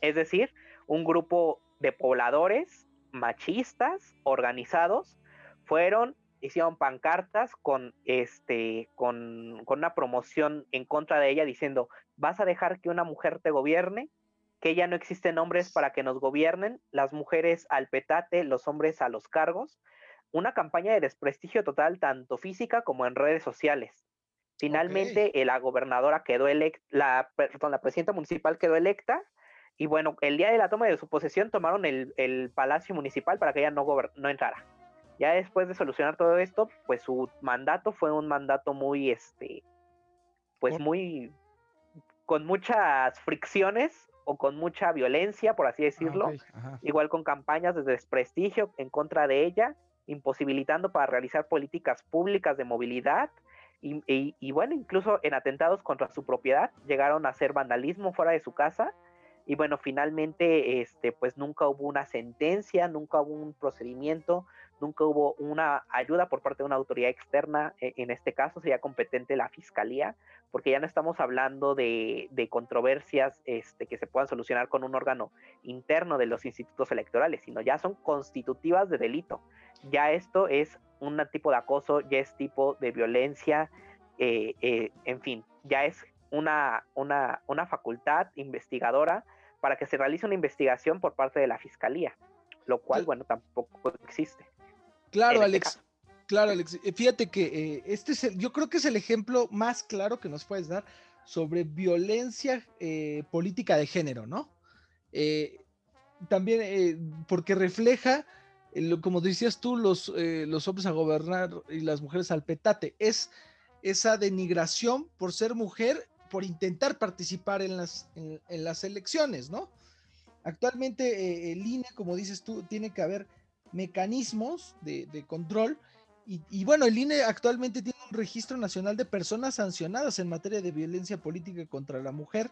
Es decir, un grupo de pobladores machistas organizados fueron hicieron pancartas con este con, con, una promoción en contra de ella diciendo vas a dejar que una mujer te gobierne que ya no existen hombres para que nos gobiernen, las mujeres al petate, los hombres a los cargos, una campaña de desprestigio total tanto física como en redes sociales. Finalmente, eh, la gobernadora quedó electa, la, perdón, la presidenta municipal quedó electa y bueno, el día de la toma de su posesión tomaron el, el palacio municipal para que ella no, no entrara. Ya después de solucionar todo esto, pues su mandato fue un mandato muy, este, pues muy, con muchas fricciones o con mucha violencia, por así ah, decirlo, igual con campañas de desprestigio en contra de ella, imposibilitando para realizar políticas públicas de movilidad y, y, bueno, incluso en atentados contra su propiedad llegaron a hacer vandalismo fuera de su casa y bueno, finalmente este pues nunca hubo una sentencia, nunca hubo un procedimiento, nunca hubo una ayuda por parte de una autoridad externa, e, en este caso sería competente la fiscalía, porque ya no estamos hablando de, controversias este, que se puedan solucionar con un órgano interno de los institutos electorales, sino ya son constitutivas de delito. Ya esto es un tipo de acoso, ya es tipo de violencia eh, eh, en fin, ya es una, una, una facultad investigadora para que se realice una investigación por parte de la fiscalía, lo cual, bueno, tampoco existe. Claro, este Alex. Claro, Alex. Eh, fíjate que este es yo creo que es el ejemplo más claro que nos puedes dar sobre violencia política de género, ¿no? también porque refleja como decías tú, los, eh, los hombres a gobernar y las mujeres al petate. Es esa denigración por ser mujer, por intentar participar en las, en, las elecciones, ¿no? Actualmente eh, el INE, como dices tú, tiene que haber mecanismos de, control. Y, bueno, el INE actualmente tiene un registro nacional de personas sancionadas en materia de violencia política contra la mujer.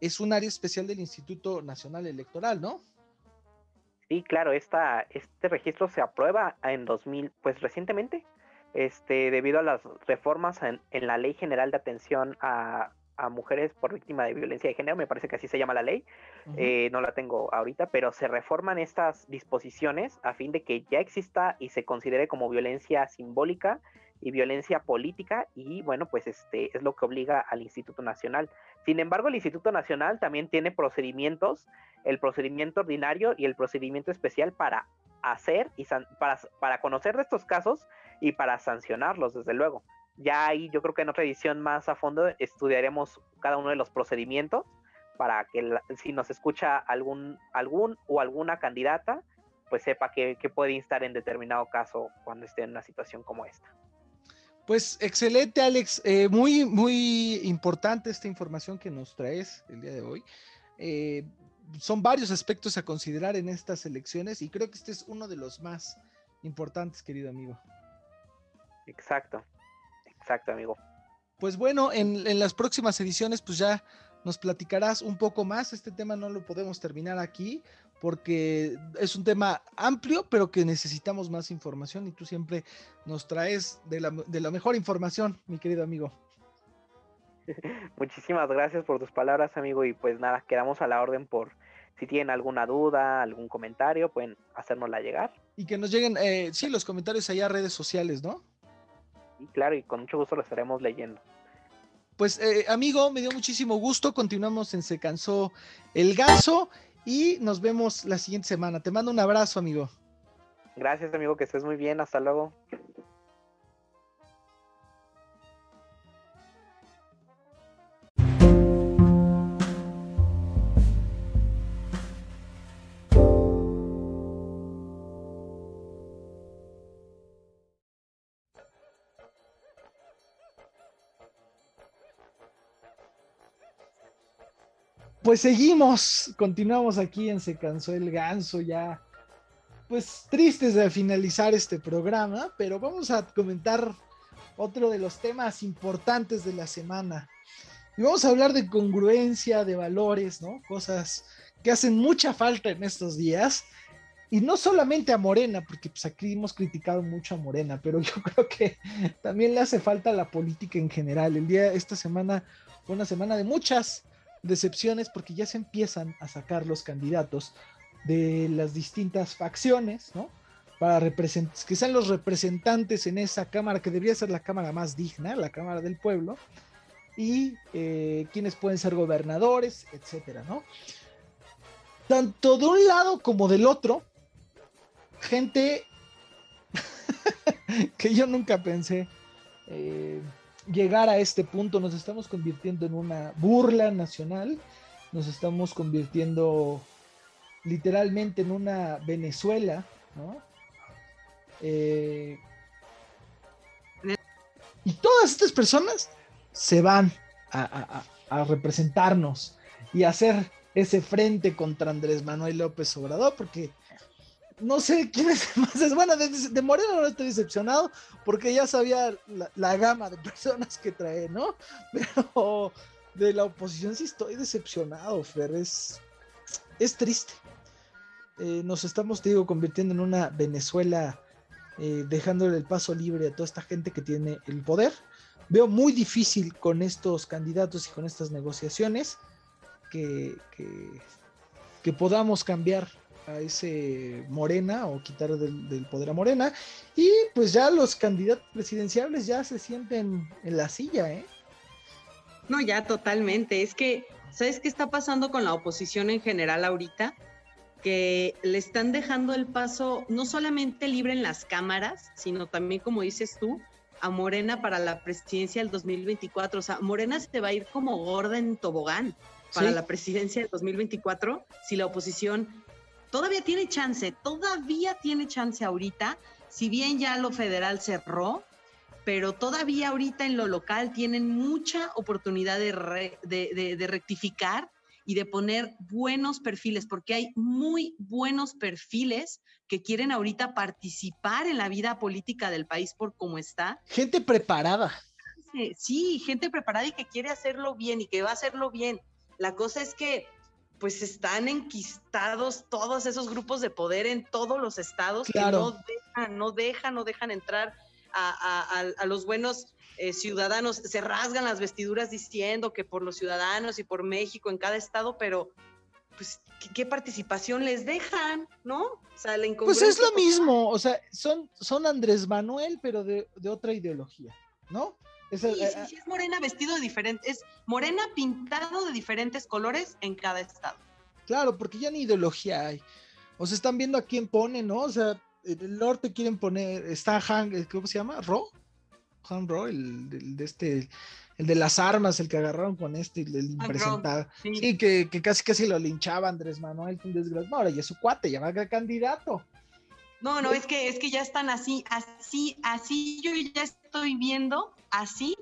Es un área especial del Instituto Nacional Electoral, ¿no? Sí, claro, esta, este registro se aprueba en 2000, pues recientemente, este, debido a las reformas en, la Ley General de Atención a, Mujeres por Víctima de Violencia de Género, me parece que así se llama la ley, eh, no la tengo ahorita, pero se reforman estas disposiciones a fin de que ya exista y se considere como violencia simbólica y violencia política y bueno, pues este es lo que obliga al Instituto Nacional. Sin embargo, el Instituto Nacional también tiene procedimientos, el procedimiento ordinario y el procedimiento especial para hacer y para, para conocer de estos casos y para sancionarlos, desde luego. Ya ahí yo creo que en otra edición más a fondo estudiaremos cada uno de los procedimientos para que si nos escucha algún, algún o alguna candidata, pues sepa que, que puede instar en determinado caso cuando esté en una situación como esta. Pues excelente, Alex. Eh, muy, muy importante esta información que nos traes el día de hoy. Eh, son varios aspectos a considerar en estas elecciones y creo que este es uno de los más importantes, querido amigo. Exacto, exacto, amigo. Pues bueno, en, en las próximas ediciones, pues ya nos platicarás un poco más. Este tema no lo podemos terminar aquí, porque es un tema amplio, pero que necesitamos más información y tú siempre nos traes de la, mejor información, mi querido amigo. Muchísimas gracias por tus palabras, amigo, y pues nada, quedamos a la orden por si tienen alguna duda, algún comentario, pueden hacérnosla llegar. Y que nos lleguen, eh, sí, los comentarios allá a redes sociales, ¿no? Sí, claro, y con mucho gusto lo estaremos leyendo. Pues, eh, amigo, me dio muchísimo gusto. Continuamos en Se Cansó el Ganso y nos vemos la siguiente semana. Te mando un abrazo, amigo. Gracias, amigo, que estés muy bien. Hasta luego. Pues seguimos, continuamos aquí en Se cansó el ganso ya, pues tristes de finalizar este programa, pero vamos a comentar otro de los temas importantes de la semana. Y vamos a hablar de congruencia, de valores, ¿no? Cosas que hacen mucha falta en estos días. Y no solamente a Morena, porque pues aquí hemos criticado mucho a Morena, pero yo creo que también le hace falta a la política en general. El día, esta semana fue una semana de muchas decepciones porque ya se empiezan a sacar los candidatos de las distintas facciones, ¿no? Para que sean los representantes en esa cámara, que debería ser la cámara más digna, la Cámara del Pueblo, y eh, quienes pueden ser gobernadores, etcétera, ¿no? Tanto de un lado como del otro, gente que yo nunca pensé eh, llegar a este punto. Nos estamos convirtiendo en una burla nacional. Nos estamos convirtiendo literalmente en una Venezuela, eh, y todas estas personas se van a, a, representarnos y hacer ese frente contra Andrés Manuel López Obrador, porque no sé quién es más. Bueno, de, Moreno no estoy decepcionado porque ya sabía la, gama de personas que trae, ¿no? Pero de la oposición sí estoy decepcionado, Fer. Es, es triste. Eh, nos estamos, te digo, convirtiendo en una Venezuela, eh, dejándole el paso libre a toda esta gente que tiene el poder. Veo muy difícil con estos candidatos y con estas negociaciones que, que podamos cambiar a ese Morena o quitar del, poder a Morena. Y pues ya los candidatos presidenciales ya se sienten en la silla, ¿eh? No, ya totalmente. Es que, ¿sabes qué está pasando con la oposición en general ahorita? Que le están dejando el paso no solamente libre en las cámaras, sino también, como dices tú, a Morena para la presidencia del 2024. O sea, Morena se va a ir como gorda en tobogán para la presidencia del 2024 si la oposición todavía tiene chance, todavía tiene chance ahorita, si bien ya lo federal cerró, pero todavía ahorita en lo local tienen mucha oportunidad de, de, rectificar y de poner buenos perfiles, porque hay muy buenos perfiles que quieren ahorita participar en la vida política del país por cómo está. Gente preparada. Sí, gente preparada y que quiere hacerlo bien y que va a hacerlo bien. La cosa es que pues están enquistados todos esos grupos de poder en todos los estados que no dejan, no dejan, no dejan entrar a, los buenos eh, ciudadanos. Se rasgan las vestiduras diciendo que por los ciudadanos y por México en cada estado, pero pues qué, participación les dejan, ¿no? O sea, la pues es lo mismo, o sea, son, son Andrés Manuel, pero de, de otra ideología, ¿no? Sí, eh, sí, sí, es morena vestido de diferente, es morena pintado de diferentes colores en cada estado. Claro, porque ya ni ideología hay. O sea, están viendo a quién pone, ¿no? O sea, en el norte quieren poner, está Han, eh, ¿cómo se llama? ¿Ro? Han Ro, el, de este, el de las armas, el que agarraron con este, el impresentado. Sí, que, casi casi lo linchaba Andrés Manuel, un desgraciado. ahora ya es su cuate, ya va a candidato. No, no, es que, es que ya están así, así, así yo ya estoy viendo, así,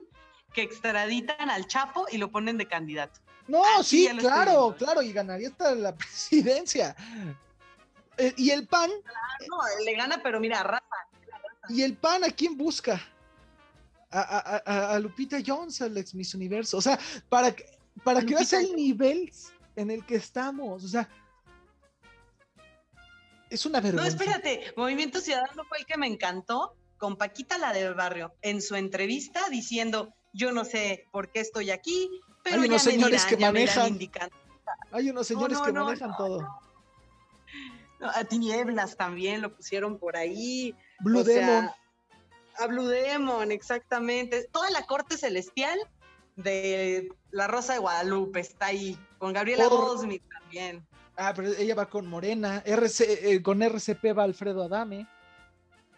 que extraditan al Chapo y lo ponen de candidato. No, sí, claro, claro, y ganaría hasta la presidencia. Eh, y el PAN. no, le gana, pero mira, raza. ¿Y el PAN a quién busca? A, Lupita Jones, al ex Miss Universo. O sea, para, para que veas el nivel en el que estamos. O sea, es una vergüenza. No, espérate, Movimiento Ciudadano fue el que me encantó con Paquita, la del barrio, en su entrevista diciendo, yo no sé por qué estoy aquí, pero hay unos señores que manejan. Hay unos señores que manejan todo. a Tinieblas también lo pusieron por ahí. Blue Demon. a Blue Demon, exactamente. Toda la corte celestial de La Rosa de Guadalupe está ahí, con Gabriela Goldsmith también. Ah, pero ella va con Morena. RC, eh, con RCP va Alfredo Adame.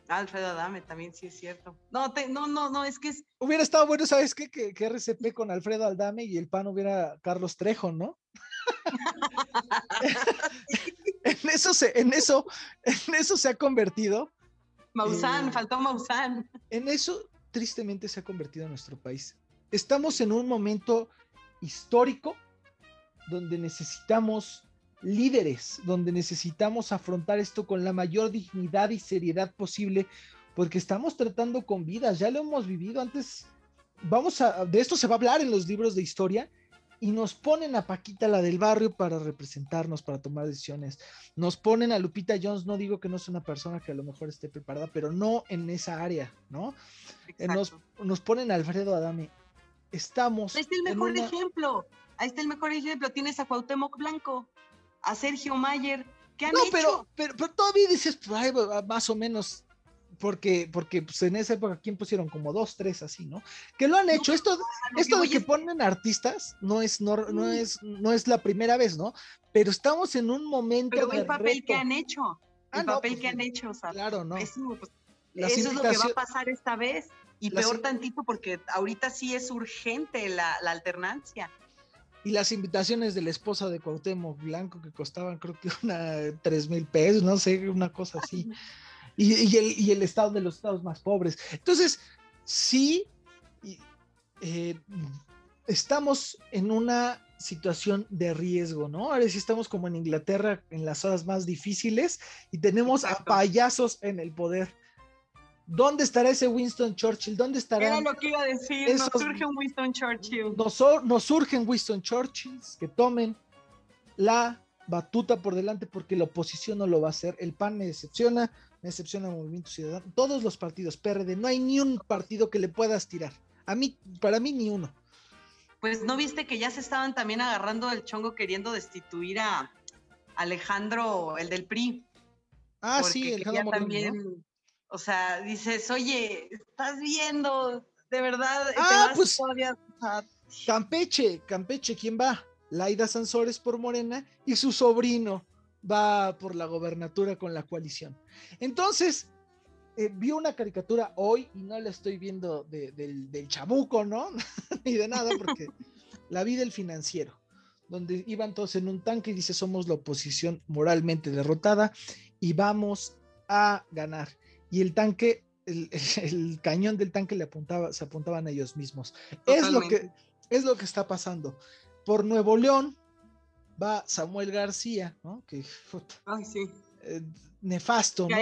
Alfredo Adame también, sí es cierto. No, no, no, no, es que es. Hubiera estado bueno, ¿sabes qué? Que, que RCP con Alfredo Adame y el PAN hubiera Carlos Trejo, ¿no? en eso se, en eso, en eso se ha convertido. Maussan, eh, faltó Maussan. En eso, tristemente, se ha convertido nuestro país. Estamos en un momento histórico donde necesitamos líderes, donde necesitamos afrontar esto con la mayor dignidad y seriedad posible, porque estamos tratando con vidas, ya lo hemos vivido antes. Vamos a, de esto se va a hablar en los libros de historia y nos ponen a Paquita la del barrio para representarnos, para tomar decisiones. Nos ponen a Lupita Jones, no digo que no sea una persona que a lo mejor esté preparada, pero no en esa área, ¿no? Eh, nos, nos, ponen a Alfredo Adame. Estamos. Ahí está el mejor ejemplo. Ahí está el mejor ejemplo. Tienes a Cuauhtémoc Blanco a Sergio Mayer. ¿Qué han no, Pero, pero, pero todavía dices, pues, más o menos, porque, porque pues, en esa época, ¿quién pusieron? Como dos, tres así, ¿no? Que lo han hecho. esto esto de que ponen artistas no es, no, no, es, no es la primera vez, ¿no? Pero estamos en un momento. Pero el papel que han hecho. El ah, papel pues, que han hecho, o sea, Claro, ¿no? Eso, pues, eso es lo que va a pasar esta vez. Y peor tantito porque ahorita sí es urgente la, la alternancia y las invitaciones de la esposa de Cuauhtémoc Blanco que costaban creo que una tres mil pesos, no sé, una cosa así. Y, el, estado de los estados más pobres. Entonces, sí, eh, estamos en una situación de riesgo, ¿no? Ahora sí estamos como en Inglaterra en las horas más difíciles y tenemos a payasos en el poder. ¿Dónde estará ese Winston Churchill? ¿Dónde estará? Era lo que iba a decir, nos surge un Winston Churchill. Nos, nos surgen Winston Churchills que tomen la batuta por delante porque la oposición no lo va a hacer. El PAN me decepciona, me decepciona el Movimiento Ciudadano. Todos los partidos PRD, no hay ni un partido que le puedas tirar. A mí, para mí, ni uno. Pues no viste que ya se estaban también agarrando el chongo queriendo destituir a, Alejandro, el del PRI. Ah, sí, Alejandro Moreno, también, O sea, dices, oye, estás viendo, de verdad. Ah, pues Campeche, Campeche, ¿quién va? Laida Sansores por Morena y su sobrino va por la gobernatura con la coalición. Entonces, eh, vi una caricatura hoy y no la estoy viendo del, del chamuco, ¿no? Ni de nada, porque la vi del financiero, donde iban todos en un tanque y dice, somos la oposición moralmente derrotada y vamos a ganar. Y el tanque, el, cañón del tanque le apuntaba, se apuntaban a ellos mismos. Es lo, que, es lo que está pasando. Por Nuevo León va Samuel García, ¿no? Que, Ay, sí. Eh, nefasto. ¿no?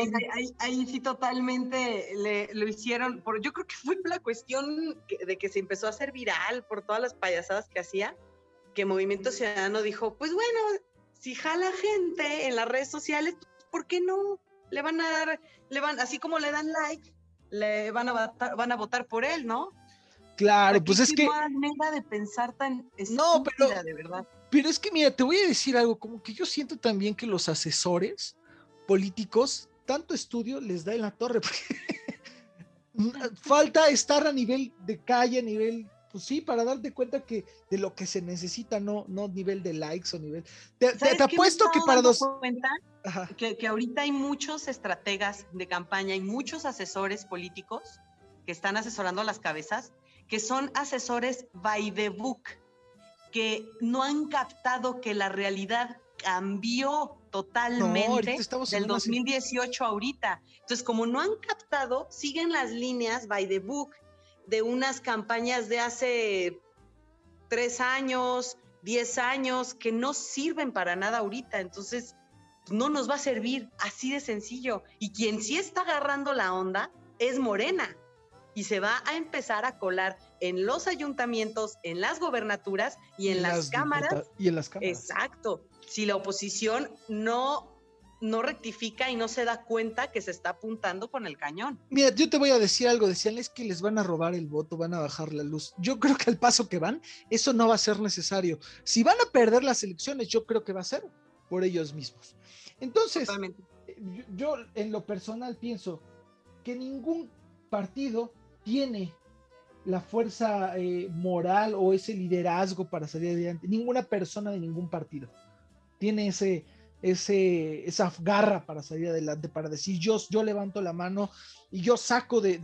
Ahí, sí totalmente le, lo hicieron, por, yo creo que fue la cuestión de que se empezó a hacer viral por todas las payasadas que hacía, que Movimiento Ciudadano dijo, pues bueno, si jala gente en las redes sociales, ¿por qué no? Le van a dar, le van, así como le dan like, le van a votar, van a votar por él, ¿no? Claro, pues es que. manera de pensar tan no, pero, de verdad. Pero es que, mira, te voy a decir algo, como que yo siento también que los asesores políticos, tanto estudio les da en la torre, porque falta estar a nivel de calle, a nivel, pues sí, para darte cuenta que de lo que se necesita, no, no nivel de likes o nivel. Te, te, apuesto que para dos. Cuenta que, que ahorita hay muchos estrategas de campaña y muchos asesores políticos que están asesorando a las cabezas, que son asesores by the book, que no han captado que la realidad cambió totalmente del 2018 ahorita. Entonces, como no han captado, siguen las líneas by the book de unas campañas de hace tres años, diez años, que no sirven para nada ahorita. Entonces, no nos va a servir así de sencillo. Y quien sí está agarrando la onda es Morena. Y se va a empezar a colar en los ayuntamientos, en las gobernaturas y en, las, cámaras. Y en las cámaras. Exacto si la oposición no, no rectifica y no se da cuenta que se está apuntando con el cañón. Mira, yo te voy a decir algo, decíanles que les van a robar el voto, van a bajar la luz. Yo creo que al paso que van, eso no va a ser necesario. Si van a perder las elecciones, yo creo que va a ser por ellos mismos. Entonces, yo, en lo personal pienso que ningún partido tiene la fuerza eh, moral o ese liderazgo para salir adelante. Ninguna persona de ningún partido tiene ese, ese, esa garra para salir adelante, para decir yo, yo levanto la mano y yo saco de,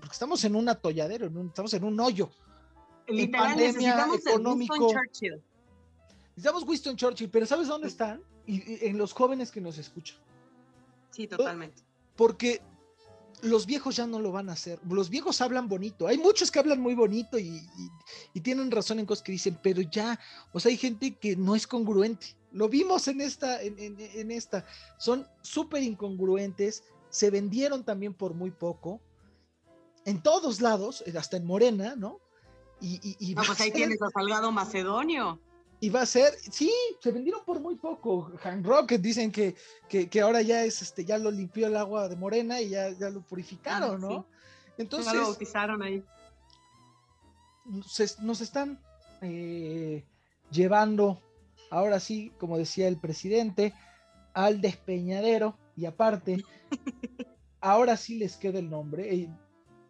porque estamos en un atolladero, estamos en un hoyo. en pandemia, económico. Winston Churchill. Necesitamos Winston Churchill, pero ¿sabes dónde están? Y, en los jóvenes que nos escuchan. Sí, totalmente. Porque los viejos ya no lo van a hacer. Los viejos hablan bonito. Hay muchos que hablan muy bonito y, y, tienen razón en cosas que dicen, pero ya, o sea, hay gente que no es congruente. Lo vimos en esta, en, esta. Son súper incongruentes. Se vendieron también por muy poco. En todos lados, hasta en Morena, ¿no? Y, y, pues ahí tienes a Salgado Macedonio. Y va a ser, sí, se vendieron por muy poco. Han Rocket dicen que, que, ahora ya es, este, ya lo limpió el agua de Morena y ya, ya lo purificaron, ah, ¿no? Entonces. lo bautizaron ahí. nos están eh, llevando ahora sí, como decía el presidente, al despeñadero y aparte, ahora sí les queda el nombre,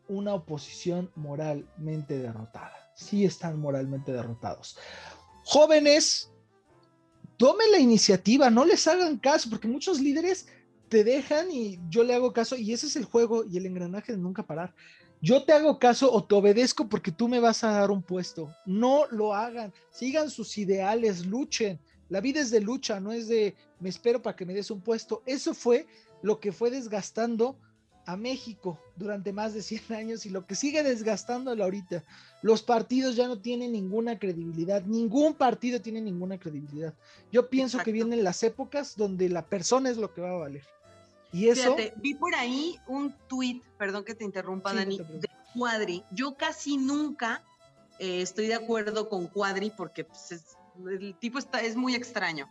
una oposición moralmente derrotada. Sí están moralmente derrotados. Jóvenes, tomen la iniciativa, no les hagan caso, porque muchos líderes te dejan y yo le hago caso y ese es el juego y el engranaje de nunca parar yo te hago caso o te obedezco porque tú me vas a dar un puesto. No lo hagan, sigan sus ideales, luchen. La vida es de lucha, no es de me espero para que me des un puesto. Eso fue lo que fue desgastando a México durante más de 100 años y lo que sigue desgastándolo ahorita. Los partidos ya no tienen ninguna credibilidad, ningún partido tiene ninguna credibilidad. Yo pienso que vienen las épocas donde la persona es lo que va a valer. Y eso. vi por ahí un tuit, perdón que te interrumpa, Dani, de Cuadri. Yo casi nunca eh, estoy de acuerdo con Cuadri porque pues, el tipo está, es muy extraño.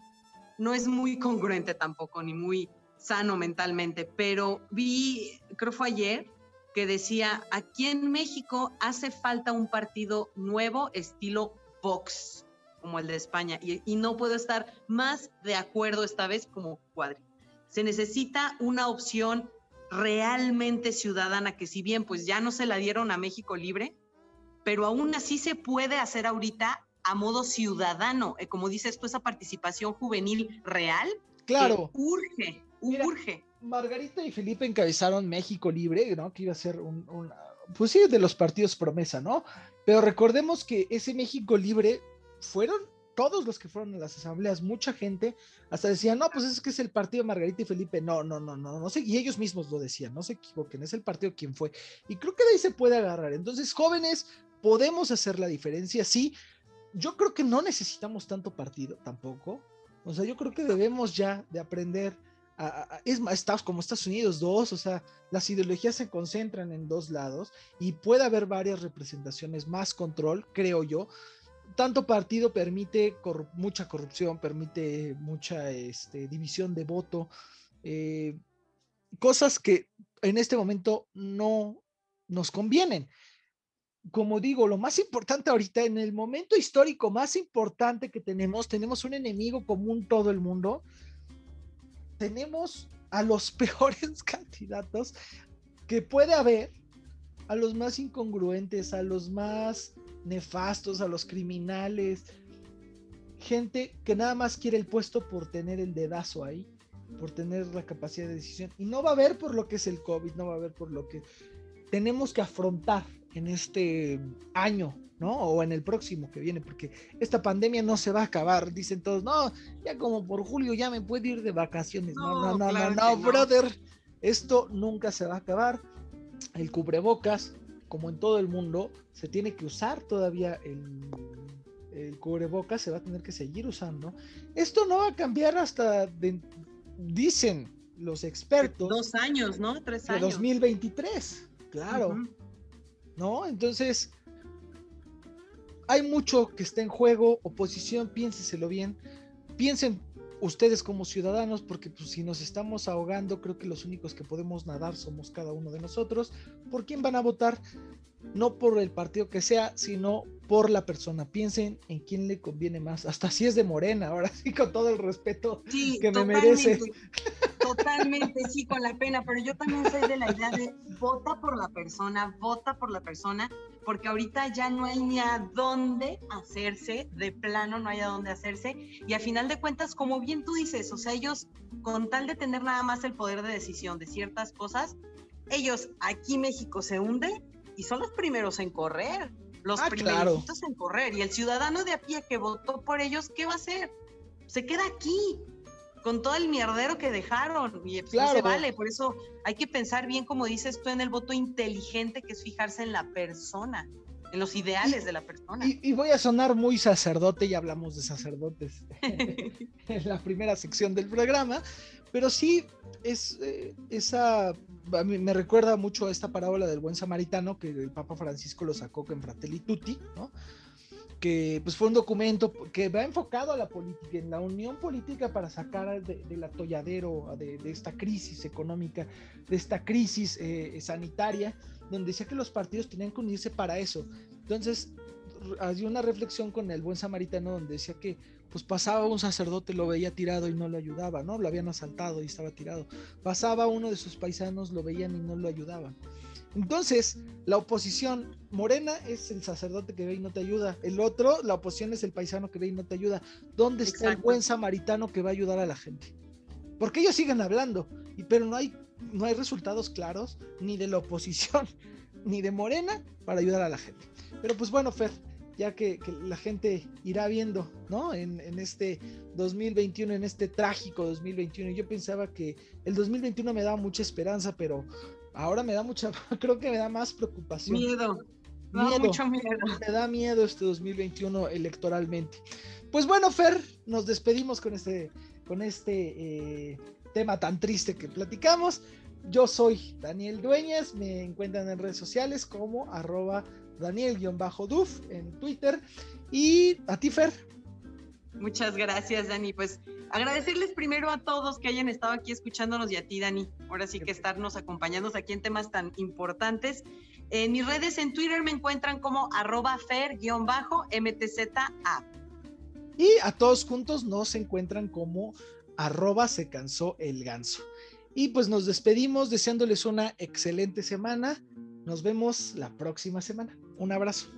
No es muy congruente tampoco, ni muy sano mentalmente, pero vi, creo fue ayer, que decía, aquí en México hace falta un partido nuevo estilo Vox. como el de España. Y, y no puedo estar más de acuerdo esta vez como Cuadri. Se necesita una opción realmente ciudadana, que si bien pues ya no se la dieron a México Libre, pero aún así se puede hacer ahorita a modo ciudadano, eh, como dices tú, esa participación juvenil real. Claro. urge, urge. Margarita y Felipe encabezaron México Libre, ¿no? Que iba a ser un, un, pues sí, de los partidos promesa, ¿no? Pero recordemos que ese México Libre fueron todos los que fueron a las asambleas, mucha gente, hasta decían, no, pues es que es el partido de Margarita y Felipe. No, no, no, no, no sé. Y ellos mismos lo decían, no se equivoquen, es el partido quien fue. Y creo que de ahí se puede agarrar. Entonces, jóvenes, podemos hacer la diferencia, sí. Yo creo que no necesitamos tanto partido tampoco. O sea, yo creo que debemos ya de aprender. A, a, es más, Estados como Estados Unidos, dos, o sea, las ideologías se concentran en dos lados y puede haber varias representaciones, más control, creo yo, tanto partido permite mucha corrupción, permite mucha este, división de voto, eh, cosas que en este momento no nos convienen. Como digo, lo más importante ahorita, en el momento histórico más importante que tenemos, tenemos un enemigo común todo el mundo, tenemos a los peores candidatos que puede haber, a los más incongruentes, a los más nefastos, a los criminales, gente que nada más quiere el puesto por tener el dedazo ahí, por tener la capacidad de decisión. Y no va a haber por lo que es el COVID, no va a haber por lo que tenemos que afrontar en este año, ¿no? O en el próximo que viene, porque esta pandemia no se va a acabar. Dicen todos, no, ya como por julio ya me puedo ir de vacaciones. No, no, no, claro no, no, brother. Esto nunca se va a acabar. El cubrebocas, como en todo el mundo, se tiene que usar todavía el, el cubrebocas, se va a tener que seguir usando. Esto no va a cambiar hasta, de, dicen los expertos. Dos años, ¿no? Tres años. De 2023, claro. Uh -huh. ¿No? Entonces, hay mucho que está en juego. Oposición, piénseselo bien. Piensen ustedes como ciudadanos, porque pues, si nos estamos ahogando, creo que los únicos que podemos nadar somos cada uno de nosotros. ¿Por quién van a votar? No por el partido que sea, sino por la persona. Piensen en quién le conviene más, hasta si es de Morena, ahora sí, con todo el respeto sí, que me merece. Totalmente, sí, con la pena, pero yo también soy de la idea de vota por la persona, vota por la persona, porque ahorita ya no hay ni a dónde hacerse, de plano no hay a dónde hacerse, y a final de cuentas, como bien tú dices, o sea, ellos con tal de tener nada más el poder de decisión de ciertas cosas, ellos aquí México se hunde y son los primeros en correr, los ah, primeros claro. en correr, y el ciudadano de a pie que votó por ellos, ¿qué va a hacer? Se queda aquí, con todo el mierdero que dejaron y pues, claro. no se vale, por eso hay que pensar bien como dices tú en el voto inteligente que es fijarse en la persona, en los ideales y, de la persona. Y, y, voy a sonar muy sacerdote, ya hablamos de sacerdotes en la primera sección del programa, pero sí es eh, esa, a mí me recuerda mucho a esta parábola del buen samaritano que el Papa Francisco lo sacó con Fratelli Tutti, ¿no? Que pues fue un documento que va enfocado a la política, en la unión política para sacar de, del atolladero, de, esta crisis económica, de esta crisis eh, sanitaria, donde decía que los partidos tenían que unirse para eso. Entonces, hay una reflexión con el buen samaritano donde decía que pues pasaba un sacerdote, lo veía tirado y no lo ayudaba, ¿no? Lo habían asaltado y estaba tirado. Pasaba uno de sus paisanos, lo veían y no lo ayudaban. Entonces, la oposición morena es el sacerdote que ve y no te ayuda. El otro, la oposición es el paisano que ve y no te ayuda. ¿Dónde está el buen samaritano que va a ayudar a la gente? Porque ellos siguen hablando, y, pero no hay, no hay resultados claros ni de la oposición ni de Morena para ayudar a la gente. Pero pues bueno, Fer, ya que, que la gente irá viendo, ¿no? En, en, este 2021, en este trágico 2021. Yo pensaba que el 2021 me daba mucha esperanza, pero ahora me da mucha, creo que me da más preocupación. Miedo. No, miedo. mucho miedo. Me da miedo este 2021 electoralmente. Pues bueno, Fer, nos despedimos con este, con este eh, tema tan triste que platicamos. Yo soy Daniel Dueñas, me encuentran en redes sociales como arroba Daniel-Duf en Twitter. Y a ti, Fer. Muchas gracias, Dani. Pues agradecerles primero a todos que hayan estado aquí escuchándonos y a ti, Dani. Ahora sí que estarnos acompañándonos aquí en temas tan importantes. En mis redes en Twitter me encuentran como arroba fer-mtza. Y a todos juntos nos encuentran como arroba se cansó el ganso. Y pues nos despedimos deseándoles una excelente semana. Nos vemos la próxima semana. Un abrazo.